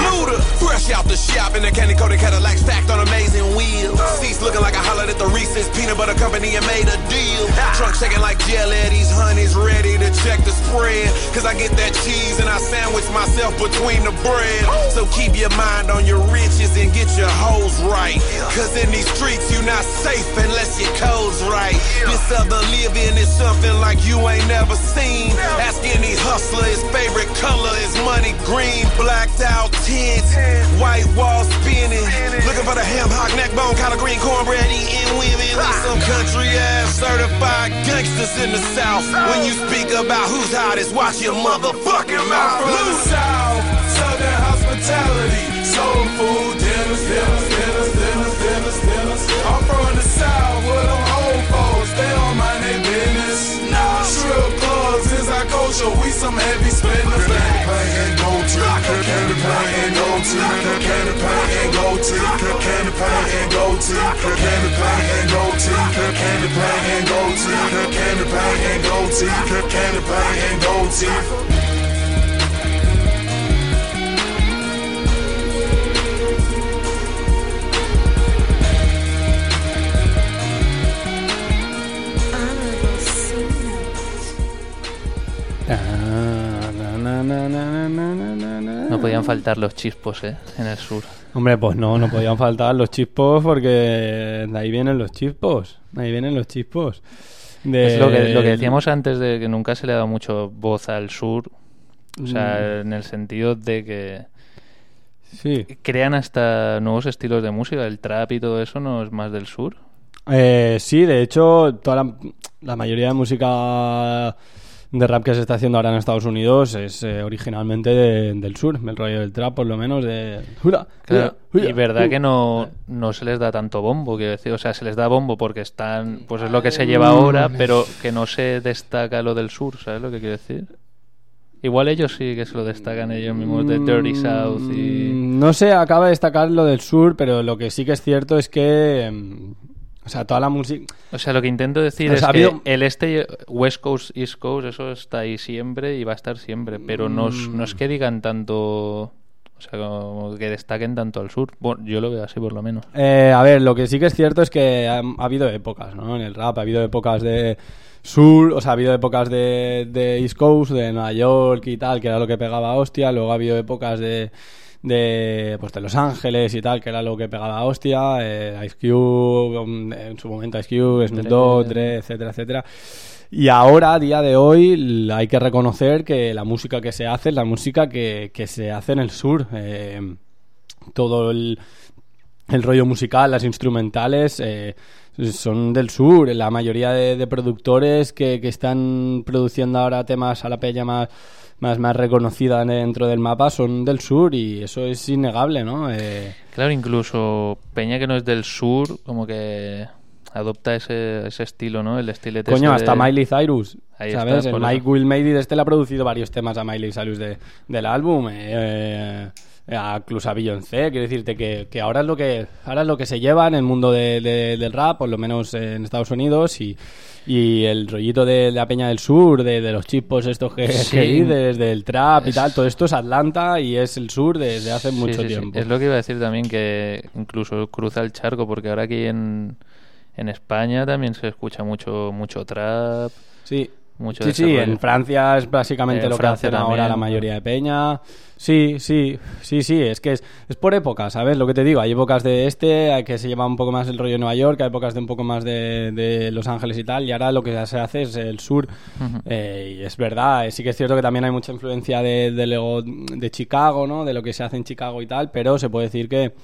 Luda, fresh out the shop in a candy coated Cadillac stacked on amazing wheels. Seats looking like I hollered at the Reese's Peanut Butter Company and made a deal. Trunk shaking like jelly, these honeys ready to check the spread. Cause I get that cheese and I sandwich myself between the bread. So keep your mind on your riches and get your hoes right. Cause in these streets you're not safe unless your code's right. This other living is something like you ain't never seen. Ask any hustler, his favorite color is money green. Blacked out tents, white walls spinning. Looking for the ham hock, neck bone, collard green, cornbread eating women. We some country ass certified gangsters in the south. When you speak about who's hottest, watch your motherfucking mouth. Loose. South, Southern hospitality, soul food, dinners, dinners, dinners, dinners, dinners, dinners. I'm from the South where them old folks, they don't mind their business. Nah, strip clubs is our culture, we some heavy spenders. Candy paint and gold teeth, candy paint and gold teeth, candy paint and gold teeth, candy paint and gold teeth, candy paint and gold teeth, candy paint and gold teeth, candy paint and gold teeth, candy paint and gold teeth. No podían faltar los chispos, ¿eh? En el sur. Hombre, pues no, no podían faltar los chispos porque de ahí vienen los chispos. De ahí vienen los chispos. de- Es lo que, lo que decíamos antes de que nunca se le ha dado mucho voz al sur. O sea, Mm. en el sentido de que Sí. crean hasta nuevos estilos de música. El trap y todo eso no es más del sur. Eh, sí, de hecho, toda la, la mayoría de música de rap que se está haciendo ahora en Estados Unidos es eh, originalmente de- del sur, el rollo del trap, por lo menos, de... Hura, Claro, y verdad hura. que no, no se les da tanto bombo, quiero decir, o sea, se les da bombo porque están, pues es lo que se lleva ahora, pero que no se destaca lo del sur, ¿sabes lo que quiero decir? Igual ellos sí que se lo destacan ellos mismos de Dirty South y... Mm, No se acaba de destacar lo del sur, pero lo que sí que es cierto es que... mm, O sea, toda la música... O sea, lo que intento decir O es sea, que habido- el este, West Coast, East Coast, eso está ahí siempre y va a estar siempre, pero no, es- no es que digan tanto... O sea, como que destaquen tanto al sur. Bueno, yo lo veo así por lo menos. Eh, a ver, lo que sí que es cierto es que ha, ha habido épocas, ¿no? En el rap ha habido épocas de sur, o sea, ha habido épocas de, de East Coast, de Nueva York y tal, que era lo que pegaba hostia. Luego ha habido épocas de, de, pues, de Los Ángeles y tal, que era lo que pegaba a hostia. eh, Ice Cube, um, en su momento Ice Cube, Snoop. Dogg, Dre, etcétera, etcétera. Y ahora, a día de hoy, hay que reconocer que la música que se hace es la música que, que se hace en el sur. Eh, todo el, el rollo musical, las instrumentales, eh, son del sur. La mayoría de, de productores que, que están produciendo ahora temas a la peña más, más, más reconocida dentro del mapa son del sur y eso es innegable, ¿no? Eh, Claro, incluso Peña que no es del sur, como que adopta ese, ese estilo, ¿no? El estilete Coño, ese hasta de- Miley Cyrus, Ahí ¿sabes? está, el Mike. Will Made It, este le ha producido varios temas a Miley Cyrus de, del álbum. eh, eh, incluso a Beyoncé, quiero decirte que, que ahora es lo que ahora es lo que se lleva en el mundo de- de- del rap, por lo menos en Estados Unidos y, y el rollito de, la Peña del Sur, de, de los chipos estos que, Sí. que dices, del trap y tal, todo esto es Atlanta y es el sur desde hace Sí, mucho sí, sí. tiempo. Es lo que iba a decir también, que incluso cruza el charco, porque ahora aquí en, en España también se escucha mucho mucho trap. Sí. Mucho Sí, sí, en Francia es básicamente En lo que hacen ahora la mayoría de peña. Sí, sí, sí, sí, es que es, es por época, ¿sabes? Lo que te digo, hay épocas de este hay que se lleva un poco más el rollo de Nueva York, hay épocas de un poco más de, de Los Ángeles y tal, y ahora lo que se hace es el sur. Eh, y es verdad, eh, sí que es cierto que también hay mucha influencia de, de, de Chicago, ¿no? De lo que se hace en Chicago y tal, pero se puede decir que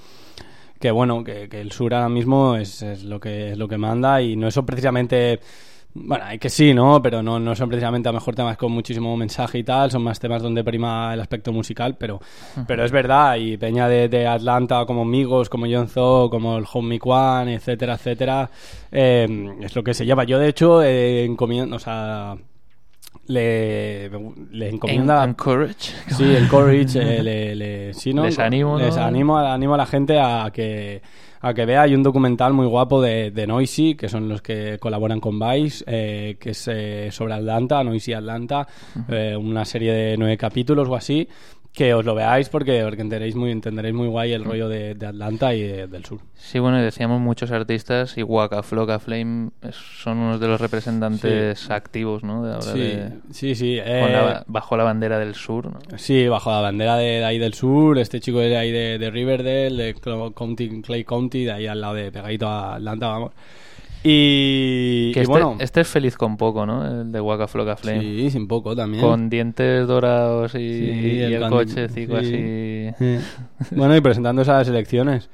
que bueno, que, que el sur ahora mismo es, es lo que es lo que manda y no son precisamente bueno, hay que sí, ¿no? Pero no, no son precisamente a lo mejor temas con muchísimo mensaje y tal, son más temas donde prima el aspecto musical, pero, pero es verdad, y Peña de, de Atlanta como Migos, como John como el Home Mic One, etcétera, etcétera, eh, es lo que se lleva. Yo, de hecho, eh, encomiendo, o sea, le, le encomienda... En- encourage. Sí, encourage, eh, [laughs] le, le- sí, ¿no? Les animo, ¿no? Les animo, animo a la gente a que a que vea. Hay un documental muy guapo de, de Noisy, que son los que colaboran con Vice, eh, que es eh, sobre Atlanta, Noisy Atlanta, eh, una serie de nueve capítulos o así, que os lo veáis porque, porque entenderéis muy, entenderéis muy guay el rollo de, de Atlanta y de- del sur. Sí, bueno, y decíamos muchos artistas y Waka Flocka Flame son unos de los representantes activos, ¿no? De ahora Sí, de- sí, sí, eh, la- bajo la bandera del sur, ¿no? Sí, bajo la bandera de, ahí del sur, este chico es de ahí de, Riverdale, de Cl- County, Clay County, de ahí al lado de pegadito a Atlanta, vamos. Y, Que y este, bueno, este es feliz con poco, ¿no? El de Waka Flocka Flame. Sí, sin poco también. Con dientes dorados y, Sí, y el, can- coche cico sí. así. Sí. [laughs] bueno, y presentando esas elecciones.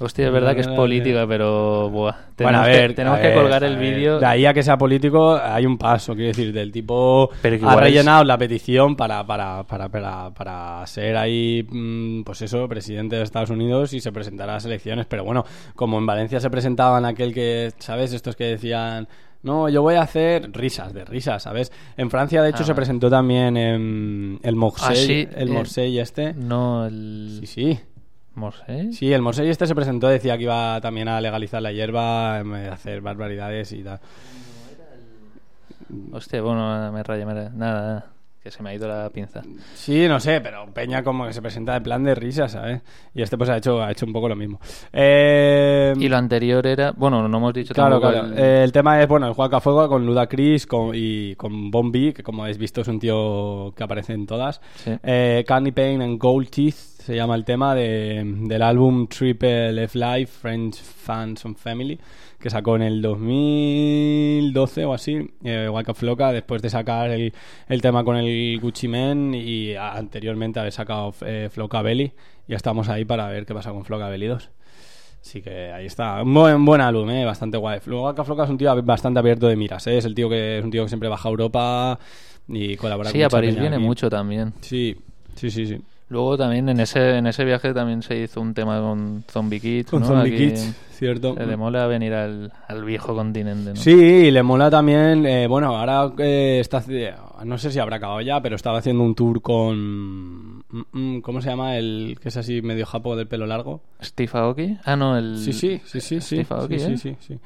Hostia, es verdad que es política, pero buah, Bueno, a ver, que, tenemos a que colgar el vídeo. De ahí a que sea político hay un paso, quiero decir, del tipo Pero ha es- rellenado la petición para, para, para, para, para ser ahí, mm, pues eso, presidente de Estados Unidos y se presentará a las elecciones. Pero bueno, como en Valencia se presentaban aquel que, ¿sabes? Estos que decían... No, yo voy a hacer risas, de risas, ¿sabes? En Francia, de hecho, Ah, se presentó también em, el Morsey, Ah, sí, el eh, Morsey este. No, el... Sí, sí. ¿Morsey? Sí, el Morsey este se presentó, decía que iba también a legalizar la hierba, em, a hacer barbaridades y tal. Hostia, bueno, me raya, me raya. Nada, nada, que se me ha ido la pinza. Sí, no sé, pero Peña como que se presenta de plan de risa, ¿sabes? Y este pues ha hecho, ha hecho un poco lo mismo. Eh, Y lo anterior era... Bueno, no hemos dicho Claro, claro. el- Eh, el tema es, bueno, el Juan Fuego con Ludacris con, y con Bombi, que como habéis visto es un tío que aparece en todas. Sí. Eh, Candy Pain and Gold Teeth se llama el tema de- del álbum Triple F Live, Friends, Fans and Family, que sacó en el 2012 o así, eh, Waka Floca, después de sacar el, el tema con el Gucci Man y a- anteriormente haber sacado eh, Floca Belly. Ya estamos ahí para ver qué pasa con Floca Belly 2. Así que ahí está. Un buen, buen álbum, ¿eh? bastante guay. Luego Waka Floca es un tío bastante abierto de miras, ¿eh? es el tío que es un tío que siempre baja a Europa y colabora Sí, con a mucha París viene aquí. mucho también. Sí, sí, sí, sí. Luego también en ese en ese viaje también se hizo un tema con Zombie Kids, Con ¿no? Zombie Aquí Kids, cierto. Le mola venir al, al viejo continente, ¿no? Sí, y le mola también. eh, bueno, ahora eh, está. No sé si habrá acabado ya, pero estaba haciendo un tour con. mm, mm, ¿Cómo se llama? El que es así medio japo del pelo largo. Steve Aoki. Ah, no, el Sí, sí, sí, sí. sí, Steve Aoki, sí, sí, ¿eh? sí, sí.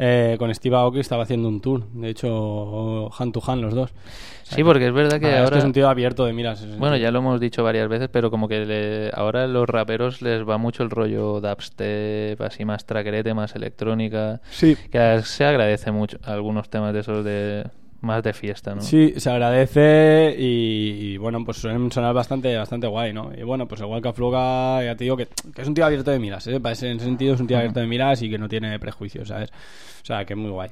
Eh, con Steve Aoki estaba haciendo un tour. De hecho, hand to hand los dos. O sea Sí, porque es verdad que la ahora es un tío abierto de miras. Bueno, ya lo hemos dicho varias veces, pero como que le- ahora a los raperos les va mucho el rollo dubstep, así más trackerete, más electrónica. Sí. Que se agradece mucho algunos temas de esos de más de fiesta, ¿no? Sí, se agradece y, y, bueno, pues suelen sonar bastante, bastante guay, ¿no? Y bueno, pues igual que Afloga, ya te digo que, que es un tío abierto de miras, ¿eh? Para ese- en ese sentido es un tío abierto de miras y que no tiene prejuicios, ¿sabes? O sea, que es muy guay.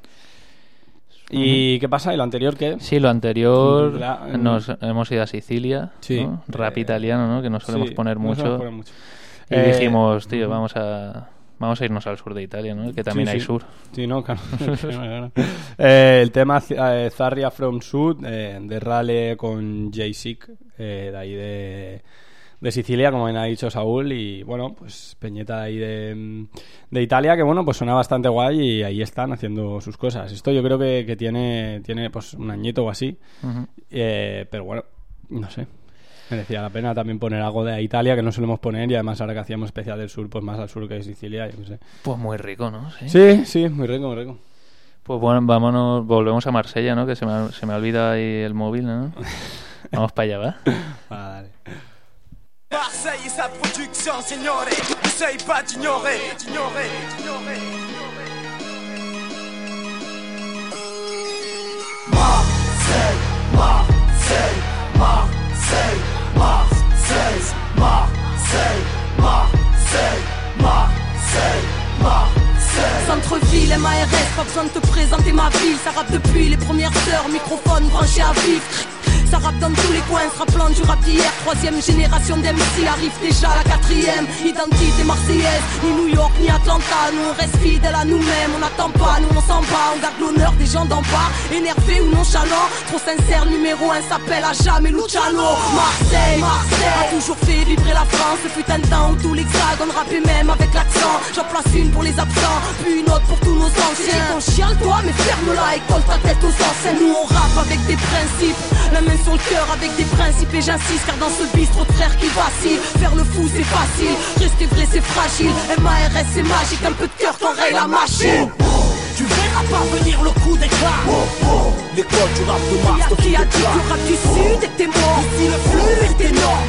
¿Y qué pasa? ¿Y lo anterior qué? Sí, lo anterior La- nos hemos ido a Sicilia, Sí. ¿no? rap italiano, ¿no? Que no solemos sí, poner mucho. solemos poner mucho. Y Eh, dijimos, tío, vamos a vamos a irnos al sur de Italia, ¿no? Que también Sí, hay sí. sur. Sí, no, claro. [laughs] [laughs] Eh, el tema eh, Zarria from Sud, eh, de Rale con Jay Sick, eh, de ahí de, de Sicilia, como bien ha dicho Saúl, y bueno, pues Peñeta de ahí de, de Italia, que bueno, pues suena bastante guay y ahí están haciendo sus cosas. Esto yo creo que, que tiene, tiene pues un añito o así, eh, pero bueno, no sé. Merecía la pena también poner algo de Italia que no solemos poner y además ahora que hacíamos especial del sur, pues más al sur que de Sicilia, yo qué sé. Pues muy rico, ¿no? Sí, sí, muy rico, muy rico. Pues bueno, vámonos, volvemos a Marsella, ¿no? Que se me, ha- se me olvida ahí el móvil, ¿no? [laughs] Vamos para allá, ¿va? Dale. Marseille sa production, signore. N'essaye pas d'ignorer, d'ignorer, d'ignorer. Marseille, Marseille, Marseille, Marseille, Marseille, Marseille, Marseille, Marseille. Centre-ville, MARS, pas besoin de te présenter ma ville. Ça rappe depuis les premières heures, microphone branché à vif. Ça rappe dans tous les coins, se rappelant du rap d'hier. Troisième génération d'MC arrive déjà la quatrième. Identité marseillaise, ni New York, ni Atlanta. Nous on reste fidèles à nous-mêmes, on n'attend pas, nous on s'en bat. On garde l'honneur des gens d'en bas, énervés ou nonchalants. Trop sincère, numéro un s'appelle à jamais Luciano. Marseille, Marseille, a toujours fait vibrer la France. Ce putain de temps où tout l'hexagone rappait même avec l'accent. J'en place une pour les absents, puis une autre pour tous nos anciens. Ton chiale toi, mais ferme-la et colle ta tête aux anciens. Nous on rappe avec des principes, sur le cœur avec des principes. Et j'insiste car dans ce bistrot de frères qui vacille, faire le fou c'est facile, rester vrai c'est fragile. MARS c'est magique, un peu de cœur t'enraye la machine. Tu verras pas venir le coup d'éclat. L'école du rap de Qui a, Mars qui a dit que rap du sud était mort? Ici le flux est énorme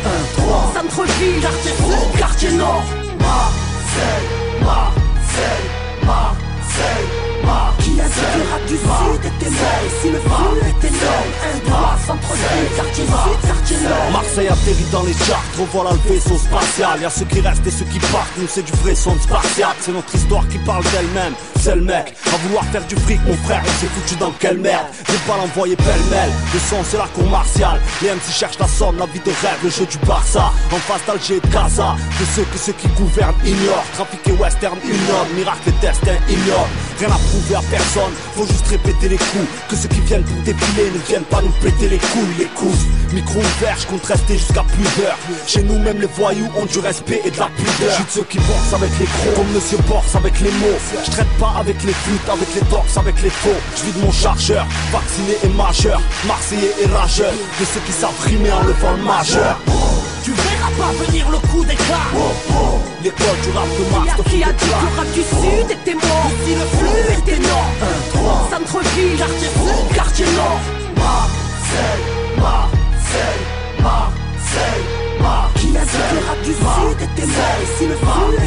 Centre-ville, quartier sud, quartier nord. Marseille, Marseille, Marseille, Le rap du sud était mort Ici le Un droit, quartier Marseille atterrit dans les charts, revoilà le vaisseau spatial. Y'a ceux qui restent et ceux qui partent, nous c'est du vrai son spartiate. C'est notre histoire qui parle d'elle-même. C'est le mec, à vouloir faire du fric, mon frère, il s'est foutu dans quelle merde. J'ai pas l'envoyer pêle-mêle, le son c'est la cour martiale. Les MC cherchent la somme, la vie de rêve, le jeu du Barça. En face d'Alger et de Gaza, de ceux que ceux qui gouvernent ignorent. Trafic western, norme, miracle et destin ignorent. Rien à prouver à personne, faut juste répéter les coups. Que ceux qui viennent pour défiler ne viennent pas nous péter les couilles, les coups. Micro ouvert, je compte rester jusqu'à plus d'heures. Chez nous, même les voyous ont du respect et de la pudeur. Je suis de ceux qui borsent avec les crocs, comme Monsieur Borse avec les mots. Je traite pas avec les flûtes, avec les torses, avec les faux. Je vis de mon chargeur, vacciné et majeur, marseillais et rageur. De ceux qui savent rimer en levant le majeur. Tu verras pas venir le coup d'éclat. L'école du rap de Mars a, te fout qui a dit que le rap du sud était mort Ici le flux est énorme Centre-ville, quartier sud, quartier nord. Marseille, Marseille, Marseille, Dit que le rap du sud était énorme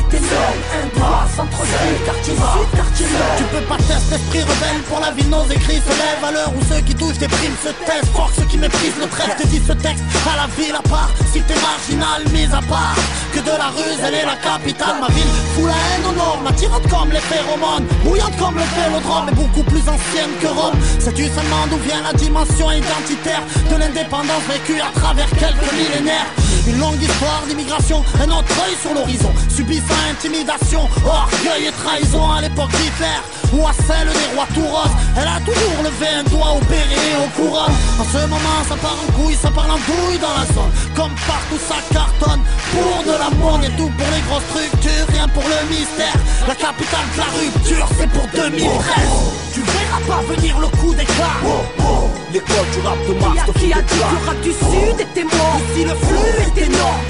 Un droit, centre-ville, quartier sud, quartier Tu peux pas tester esprit rebelle, pour la ville nos écrits se lèvent à l'heure où ceux qui touchent des primes se taisent Fort ceux qui méprisent le trait te disent ce texte à la ville à part. Si t'es marginal, mise à part Que de la ruse, elle est la capitale Ma ville. Fout la haine au nord, m'attirante comme les phéromones Bouillante comme le vélodrome, mais beaucoup plus ancienne que Rome Sais-tu seulement d'où vient la dimension identitaire De l'indépendance vécue à travers quelques millénaires Une longue histoire d'immigration, un autre œil sur l'horizon Subissant intimidation, orgueil et trahison à l'époque d'Hitler Ou à celle des rois tout roses. Elle a toujours levé un doigt au et au couronne En ce moment ça part en couille, ça parle en douille dans la zone. Comme partout ça cartonne Pour de l'amour, et tout pour les grosses structures Rien pour le mystère. La capitale de la rupture, c'est pour 2013 Tu verras pas venir le coup d'éclat L'école du rap de Qui Mars qui a dit que le rap du sud était mort. Ici le flux était énorme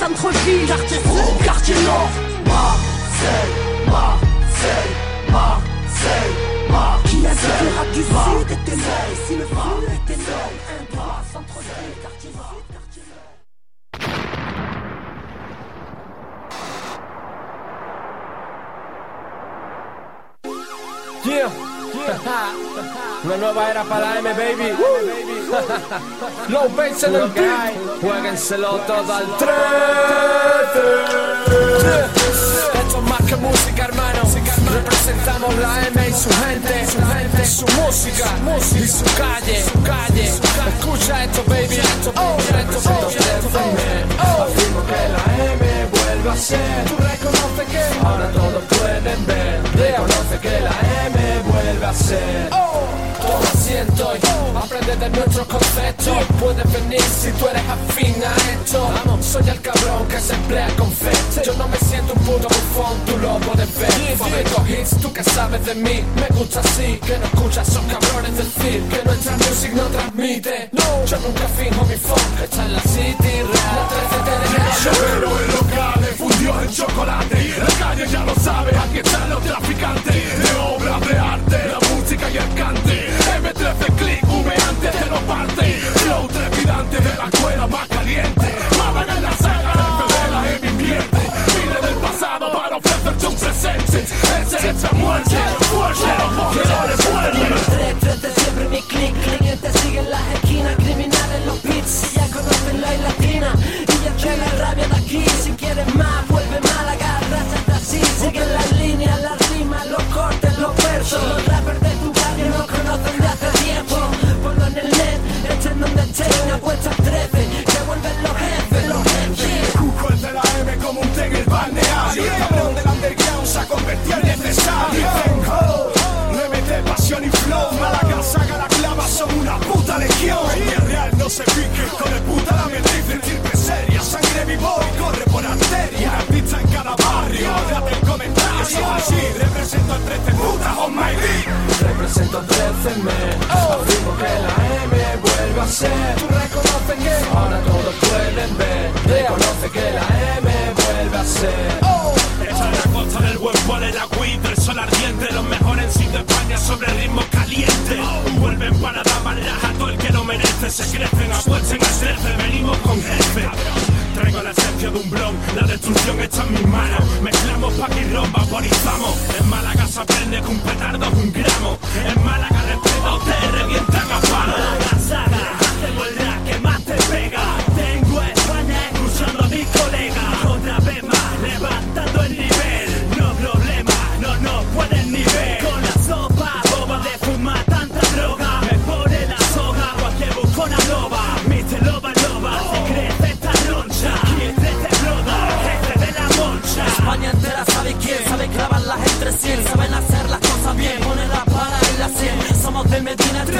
Centre-ville, quartier sud, quartier nord. Marseille, Marseille, Marseille, Marseille. Qui a dit que le rap du sud était mort? Ici le flux était énorme Un droit, centre-ville, quartier sud, quartier nord Yeah. [laughs] Una nueva era para la M, baby. Low bass en el beat. Jueguenselo todo al 13. Esto es más que música, hermano. Representamos la M y su gente, su gente, su música y su calle, su calle. Escucha esto, baby. Esto, oh, esto, oh, esto, oh. Afirmo que la M vuelve a ser. Tú reconoces que ahora todos pueden ver. Reconoce que la M vuelve a ser. Todo asiento y aprende de nuestros conceptos. Puedes venir si tú eres afín a esto. Vamos, soy el cabrón que se emplea con fe. Yo no me siento un puto bufón, tú lo puedes ver. Fabrico hits, tú que sabes de mí. Me gusta así, que no escuchas esos cabrones decir que nuestra music no transmite. No, yo nunca fijo mi funk, está en la city real. La 13 te deja Pero en locales fundió en chocolate La calle ya lo sabe, aquí están los traficantes. De obras de arte, la música y el cante. M13 click, humeante, te lo parte Flow trepidante de la escuela más pasión y flow Málaga, saga la clava, son una puta legión. Es real, no se pique, con el puta la metriz de estirpe seria. Sangre vivo y corre por arteria. Un artista en cada barrio, date el comentario. Así, represento al 13 puta on my beat Represento 13 men Afirmo que la M vuelve a ser. Tú reconoces que ahora todos pueden ver. Reconoce que merece Se crecen, apuesten al 13, venimos con jefe. Traigo la esencia de un blon, la destrucción está en mis manos. Mezclamos pa' que rompa, vaporizamos. En Málaga se aprende que un petardo es un gramo. En Málaga respeto, te revientan a palo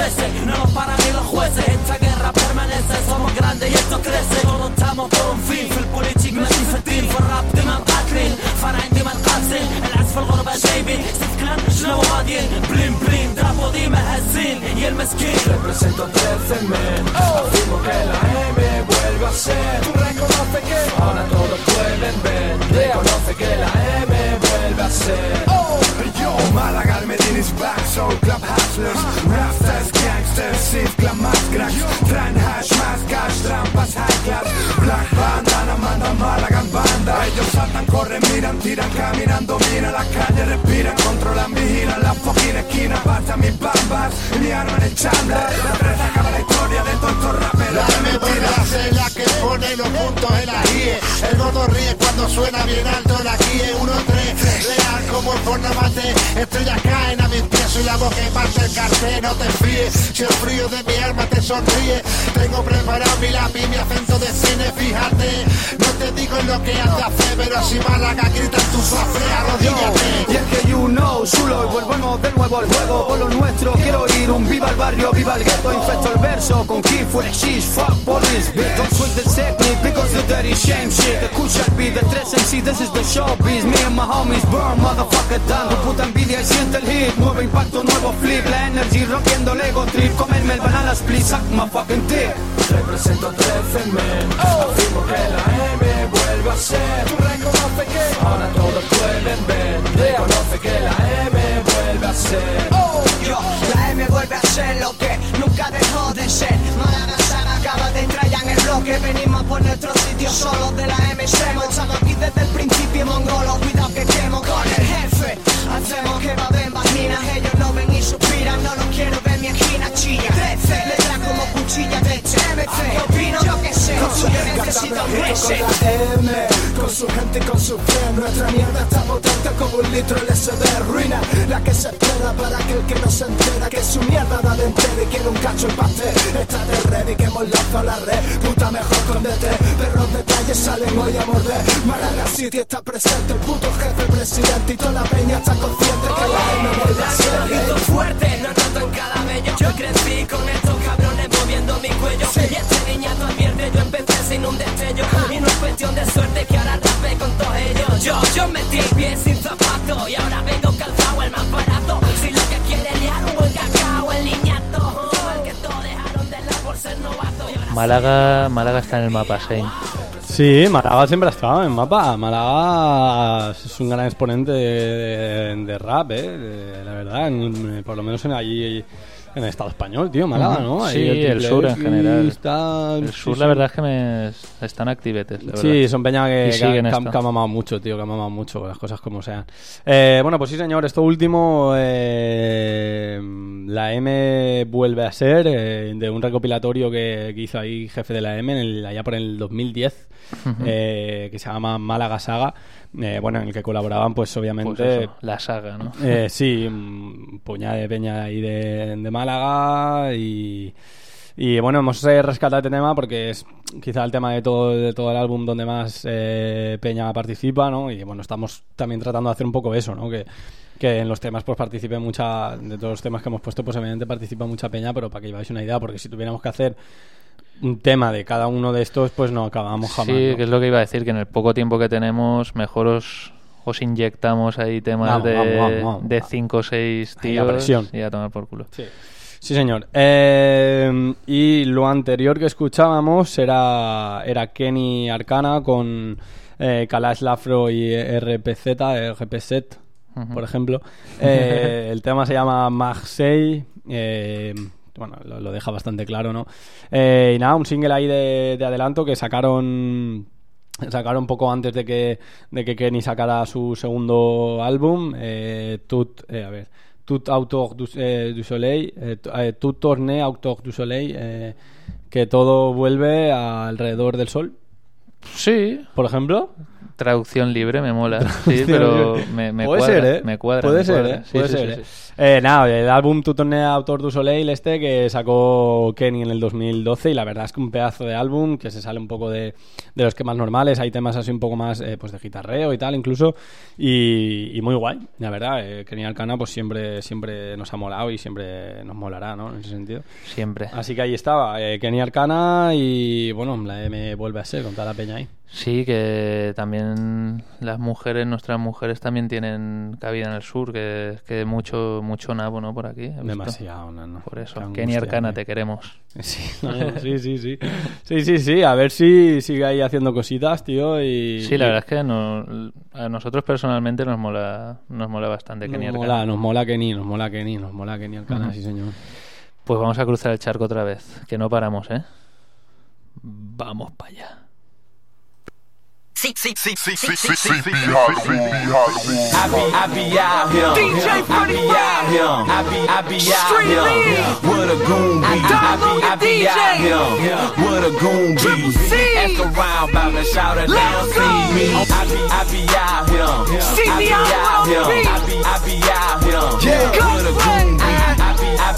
Medina 13, no nos paran ni los jueces. Esta guerra permanece, somos grandes y esto crece. Todos estamos por un fin, في البوليتيك ماشي في الدين، في الراب ديما مقاتلين، فرعين ديما القاسين، العزف الغربة جايبين، استسكان شنو غاديين، بلين بلين درابو ديما هازين، يا المسكين. Represento 13 men Afirmo que la M vuelve a ser Tú reconoces que ahora todos pueden ver Reconoce que la M vuelve a ser Yo, Málaga, el Medina is back, soul club hustlers Rastas, club más cracks Traen hash, más cash, trampas class Black bandana, manda Málaga en banda Ellos saltan, corren, miran, tiran caminando, mira las calles, respiran, controlan, vigilan las fucking esquinas, basta mis bambas y mi arma en el. La presa acaba la historia de todos estos raperos. La de mentira mentira. es la que pone los puntos en la IE. El gordo ríe cuando suena bien alto la GIE. 1-3, leal como el fornamate. Estrellas caen a mis pies, soy la voz que parte el cartel. No te fíes, si el frío de mi alma te sonríe. Tengo preparado mi lápiz, mi acento de cine, fíjate. No te digo lo que de hacer, pero si Málaga grita tu sofre, arrodíllate. You know, Zulo, y volvemos de nuevo al juego por lo nuestro. Quiero ir un viva el barrio, viva el gueto, infecto el verso con key fresh shish, fuck police, bitch. Don't swing the technique because the dirty shame shit. Escucha el beat de 3 MC, this is the showbiz. Me and my homies burn, motherfucker down. Tu puta envidia y siente el hit. Nuevo impacto, nuevo flip. La energy rompiendo el ego trip. Comerme el banana split, suck my fucking dick. Represento 13 men, afirmo que la M Tú reconoce que ahora todos pueden ver. Reconoce que la M vuelve a ser. Oh, yo, la M vuelve a ser lo que nunca dejó de ser. Málaga Saga acaba de entrar ya en el bloque. Venimos por nuestro sitio solo de la M extremo. Estamos aquí desde el principio, mongolo. Cuidado que quemo con el jefe. Hacemos que baben vaginas. Ellos no ven y suspiran. No los quiero ver mi esquina chilla. 13, letra como cuchilla de MC. ¿Qué opino? Yo que sé. Yo necesito un reset. con la M, con su gente y con su fe. Nuestra mierda está potente como un litro LSD. Ruina la que se espera para aquel que no se entera que su mierda da de entera y quiere un cacho el pastel. Está de ready que hemos lanzado la red. Puta mejor escóndete. Perros de calle salen hoy a morder. Málaga City está presente. El puto jefe, el presidente y toda la peña está consciente que la M vuelve a ser. Fuerte, no noto en cada bello Yo crecí con moviendo mi cuello Y este niñato advierte, yo empecé sin un destello Y no es cuestión de suerte que ahora rape con todos ellos Yo, yo metí el pie sin zapato Y ahora vengo calzado el más barato Si lo que quiere liar un buen cacao, el niñato El que todos dejaron de lado por ser novato Y ahora Málaga, Málaga está en el mapa, Shane. Sí, Málaga siempre ha estado en mapa. Málaga es un gran exponente de, de rap, ¿eh? De- la verdad, en- por lo menos en allí en el Estado español, tío, Málaga, ¿no? Ahí Sí, el Triple sur en X general. Está, El sur, sí. la verdad es que me están activetes. la Sí, verdad. son peña que, Y que, siguen que- esto. que ha mamado mucho, tío, que ha mamado mucho, las cosas como sean. Eh, bueno, pues sí, señor, esto último, eh, la M vuelve a ser eh, de un recopilatorio que, que hizo ahí jefe de la M en el- allá por el 2010, Ujú. eh, que se llama Málaga Saga, eh, bueno, en el que colaboraban, pues obviamente... Pues eso, la saga, ¿no? Eh, sí, un puñado de peña ahí de, de Málaga y, y bueno, hemos rescatado este tema porque es quizá el tema de todo, de todo el álbum donde más eh, peña participa, ¿no? Y bueno, estamos también tratando de hacer un poco eso, ¿no? Que, que en los temas pues participe mucha, de todos los temas que hemos puesto, pues evidentemente participa mucha peña, pero para que lleváis una idea, porque si tuviéramos que hacer tema de cada uno de estos, pues no acabamos jamás. Sí, ¿no? que es lo que iba a decir, que en el poco tiempo que tenemos, mejor os, os inyectamos ahí temas Vamos, de, vamos, de 5 o 6 Ahí a tíos presión. y a tomar por culo. Sí. Sí, señor. Eh, y lo anterior que escuchábamos era, era Kenny Arcana con eh, Kalash Lafro y RPZ, RPZ, Ujú. por ejemplo. Eh, el tema se llama Marseille. Bueno, lo, lo deja bastante claro, ¿no? Eh, y nada, un single ahí de, de adelanto que sacaron sacaron poco antes de que, de que Kenny sacara su segundo álbum, eh, Tout, eh, a ver, Tout Autor du, eh, du Soleil, Tout Autor du Soleil, que todo vuelve alrededor del sol. Sí. Por ejemplo. Traducción libre me mola, [laughs] sí, pero me, me puede cuadra, ser, ¿eh? me cuadra. Puede me ser, cuadra. ¿eh? Sí, Puede sí, ser, sí, ¿eh? Eh, nada, el álbum Tu Tourné Autor du Soleil este que sacó Kenny en el 2012 y la verdad es que un pedazo de álbum que se sale un poco de, de los que más normales, hay temas así un poco más eh, pues de guitarreo y tal incluso y, y muy guay, la verdad, eh, Kenny Arcana pues siempre, siempre nos ha molado y siempre nos molará, ¿no? En ese sentido. Siempre. Así que ahí estaba, eh, Kenny Arcana y bueno, la M vuelve a ser con toda la peña ahí. Sí, que también las mujeres, nuestras mujeres también tienen cabida en el sur, que, que mucho mucho nabo, ¿no? Por aquí. Demasiado, no, no. Por eso, Kenny Arcana, te queremos. [laughs] Sí, no, sí, sí, sí. Sí, sí, sí. A ver si sigue ahí haciendo cositas, tío. Y, Sí, la verdad es que no- a nosotros personalmente nos mola, nos mola bastante Kenny nos Arcana. mola, nos mola Kenny, nos mola Kenny, nos mola Kenny Arcana, sí, señor. Pues vamos a cruzar el charco otra vez, que no paramos, ¿eh? Vamos para allá. I be, I be out here. DJ I be out here. I be, I be out here. What a goon be. I be, I be out here. What a goon be. Ask around about me, shout it down, see me. I be, I be out here. See I me be out out here. I be, I be out here. Yeah. What a goon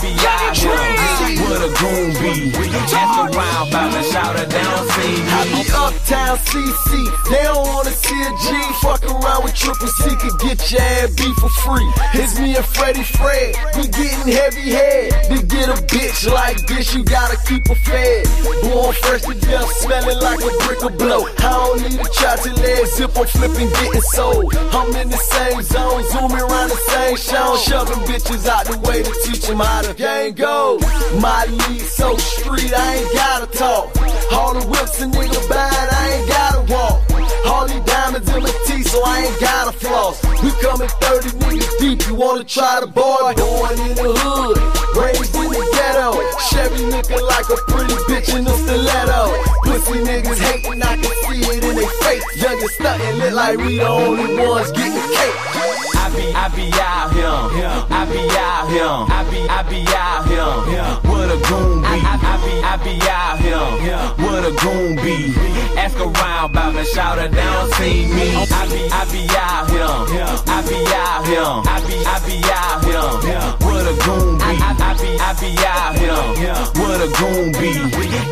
be. I be, I be Johnny out here. What a goon be. Ask around about me, shout it down, see me. I be uptown CC. They don't wanna see a G. Fuck around with Triple C could get your ass beat for free. It's me and Freddie Fred. We getting heavy head. To get a bitch like this, you gotta keep her fed. Born fresh to death, smelling like a brick of blow. I don't need a chopper leg, zip on flipping, getting sold. I'm in the same zone, zooming around the same show. Shoving bitches out the way to teach them how the game go. My lead so street, I ain't gotta talk. All the whips a nigga buying, I ain't gotta walk. All these diamonds in my teeth, so I ain't gotta floss. We coming 30 niggas deep, you wanna try the boy? Born in the hood, raised in the ghetto. Chevy looking like a pretty bitch in a stiletto. Pussy niggas hating, I can see it in their face. Youngest stunting, look like we the only ones getting cake. I be, I be out here. I be out here. I be, I be out here. What a goon be. I, I be, I be out here. What a goon be. Ask around about me, shout it down, see me. I be, I be out here. I be out here. I be, I be out here. What a goon be. I, I be, I be out here. What goon be.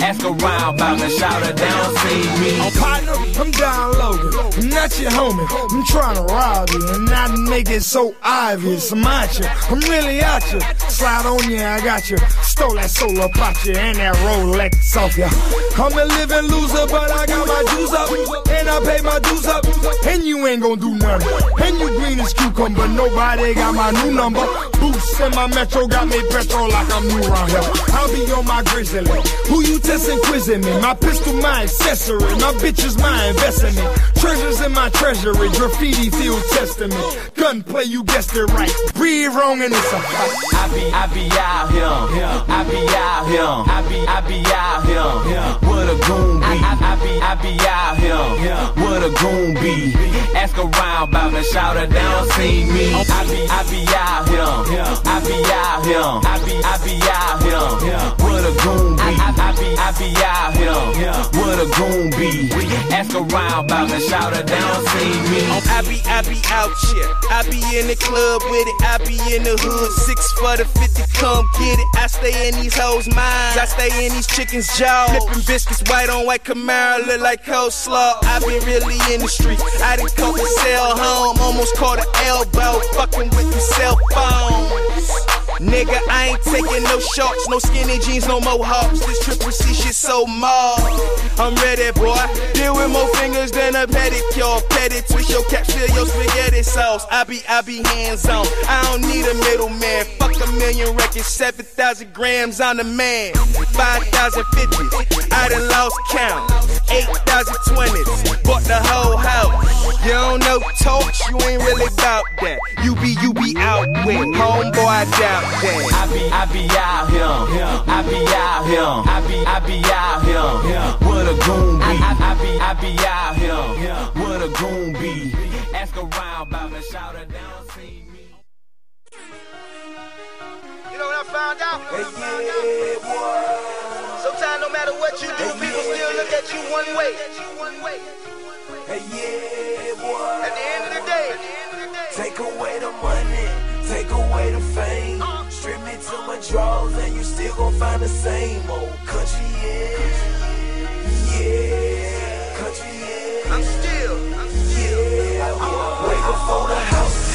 Ask around about me, shout it down, see me. Oh, partner, I'm down low. I'm not your homie. I'm trying to rob you and not make it so obvious. I'm at you. I'm really out you. Slide on you, I got you. Stole that soul up you and that Rolex off you. I'm a living loser, but I got my dues up. And I pay my dues up. And you ain't gonna do nothing. And you green as cucumber. Nobody got my new number. Boots in my metro got me petrol like I'm new around here. I'll be on my grizzly. Who you testing, quizzing me? My pistol, my accessory. My bitch is my investment. Treasures in my treasury. Graffiti field testament. Gunplay, you guessed it right. Breathe wrong and it's a fight. I be, I be out here. I be out here. I be, I be out here. What a goon be. I, I, I be, I be out here. What a goon be. Ask around about me, shout it down, see me. I be, I be out here. I be out here. I be, I be out here. What a goon be. I, I, I be, I be out here. What a goon be. Ask around about me, see me. I be, I be out here. I be in the club with it. I be in the hood. Six for the 50, come get it. I stay in these hoes' minds. I stay in these chickens' jaws. Flipping biscuits, white on white Camaro, look like coleslaw. I been really in the streets. I done caught the cell home. Almost caught an elbow. Fucking with the cell phones. Nigga, I ain't taking no shorts, no skinny jeans, no mohawks. This triple C shit so more. I'm ready, boy. Deal with more fingers than a pedicure. Petty twist your cap, fill your spaghetti sauce. I be, I be hands on. I don't need a middleman. Fuck a million records, 7,000 grams on the man. 5,050, I done lost count. 8,020s, bought the whole house. You don't know torch, you ain't really about that. You be, you be out with, homeboy, doubt I be, I be out here. I be out here. I be, I be out here. What a goon be. I, I, be, I be out here. What a goon be. Ask around about me, shout it down, see me. You know what I found out? Hey, yeah, boy. Sometimes no matter what you do, people still look at you one way. Hey, yeah, boy. At the end of the day, Take away the money, take away the fame. Strip me to my drawers and you still gon' find the same old country, yeah. Yeah, country, yeah. I'm still, I'm still. Yeah, boy. Way before the house,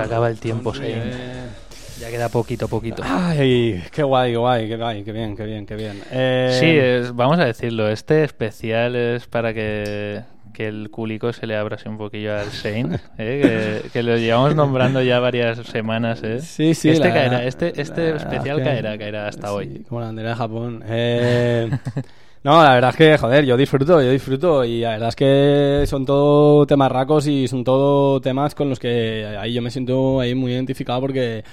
se acaba el tiempo, Sein. Ya queda poquito, poquito. Ay, qué guay, qué guay, qué guay, qué bien, qué bien, qué bien. Eh, Sí, es- vamos a decirlo, este especial es para que, que el culico se le abra así un poquillo al Shane, ¿eh? que, que lo llevamos nombrando ya varias semanas. ¿eh? Sí, sí, Este la- caerá, este, este la- especial que- caerá, caerá hasta hoy. Como la bandera de Japón. Eh, [laughs] no, la verdad es que, joder, yo disfruto, yo disfruto. Y la verdad es que son todo temas racos y son todo temas con los que ahí yo me siento ahí muy identificado porque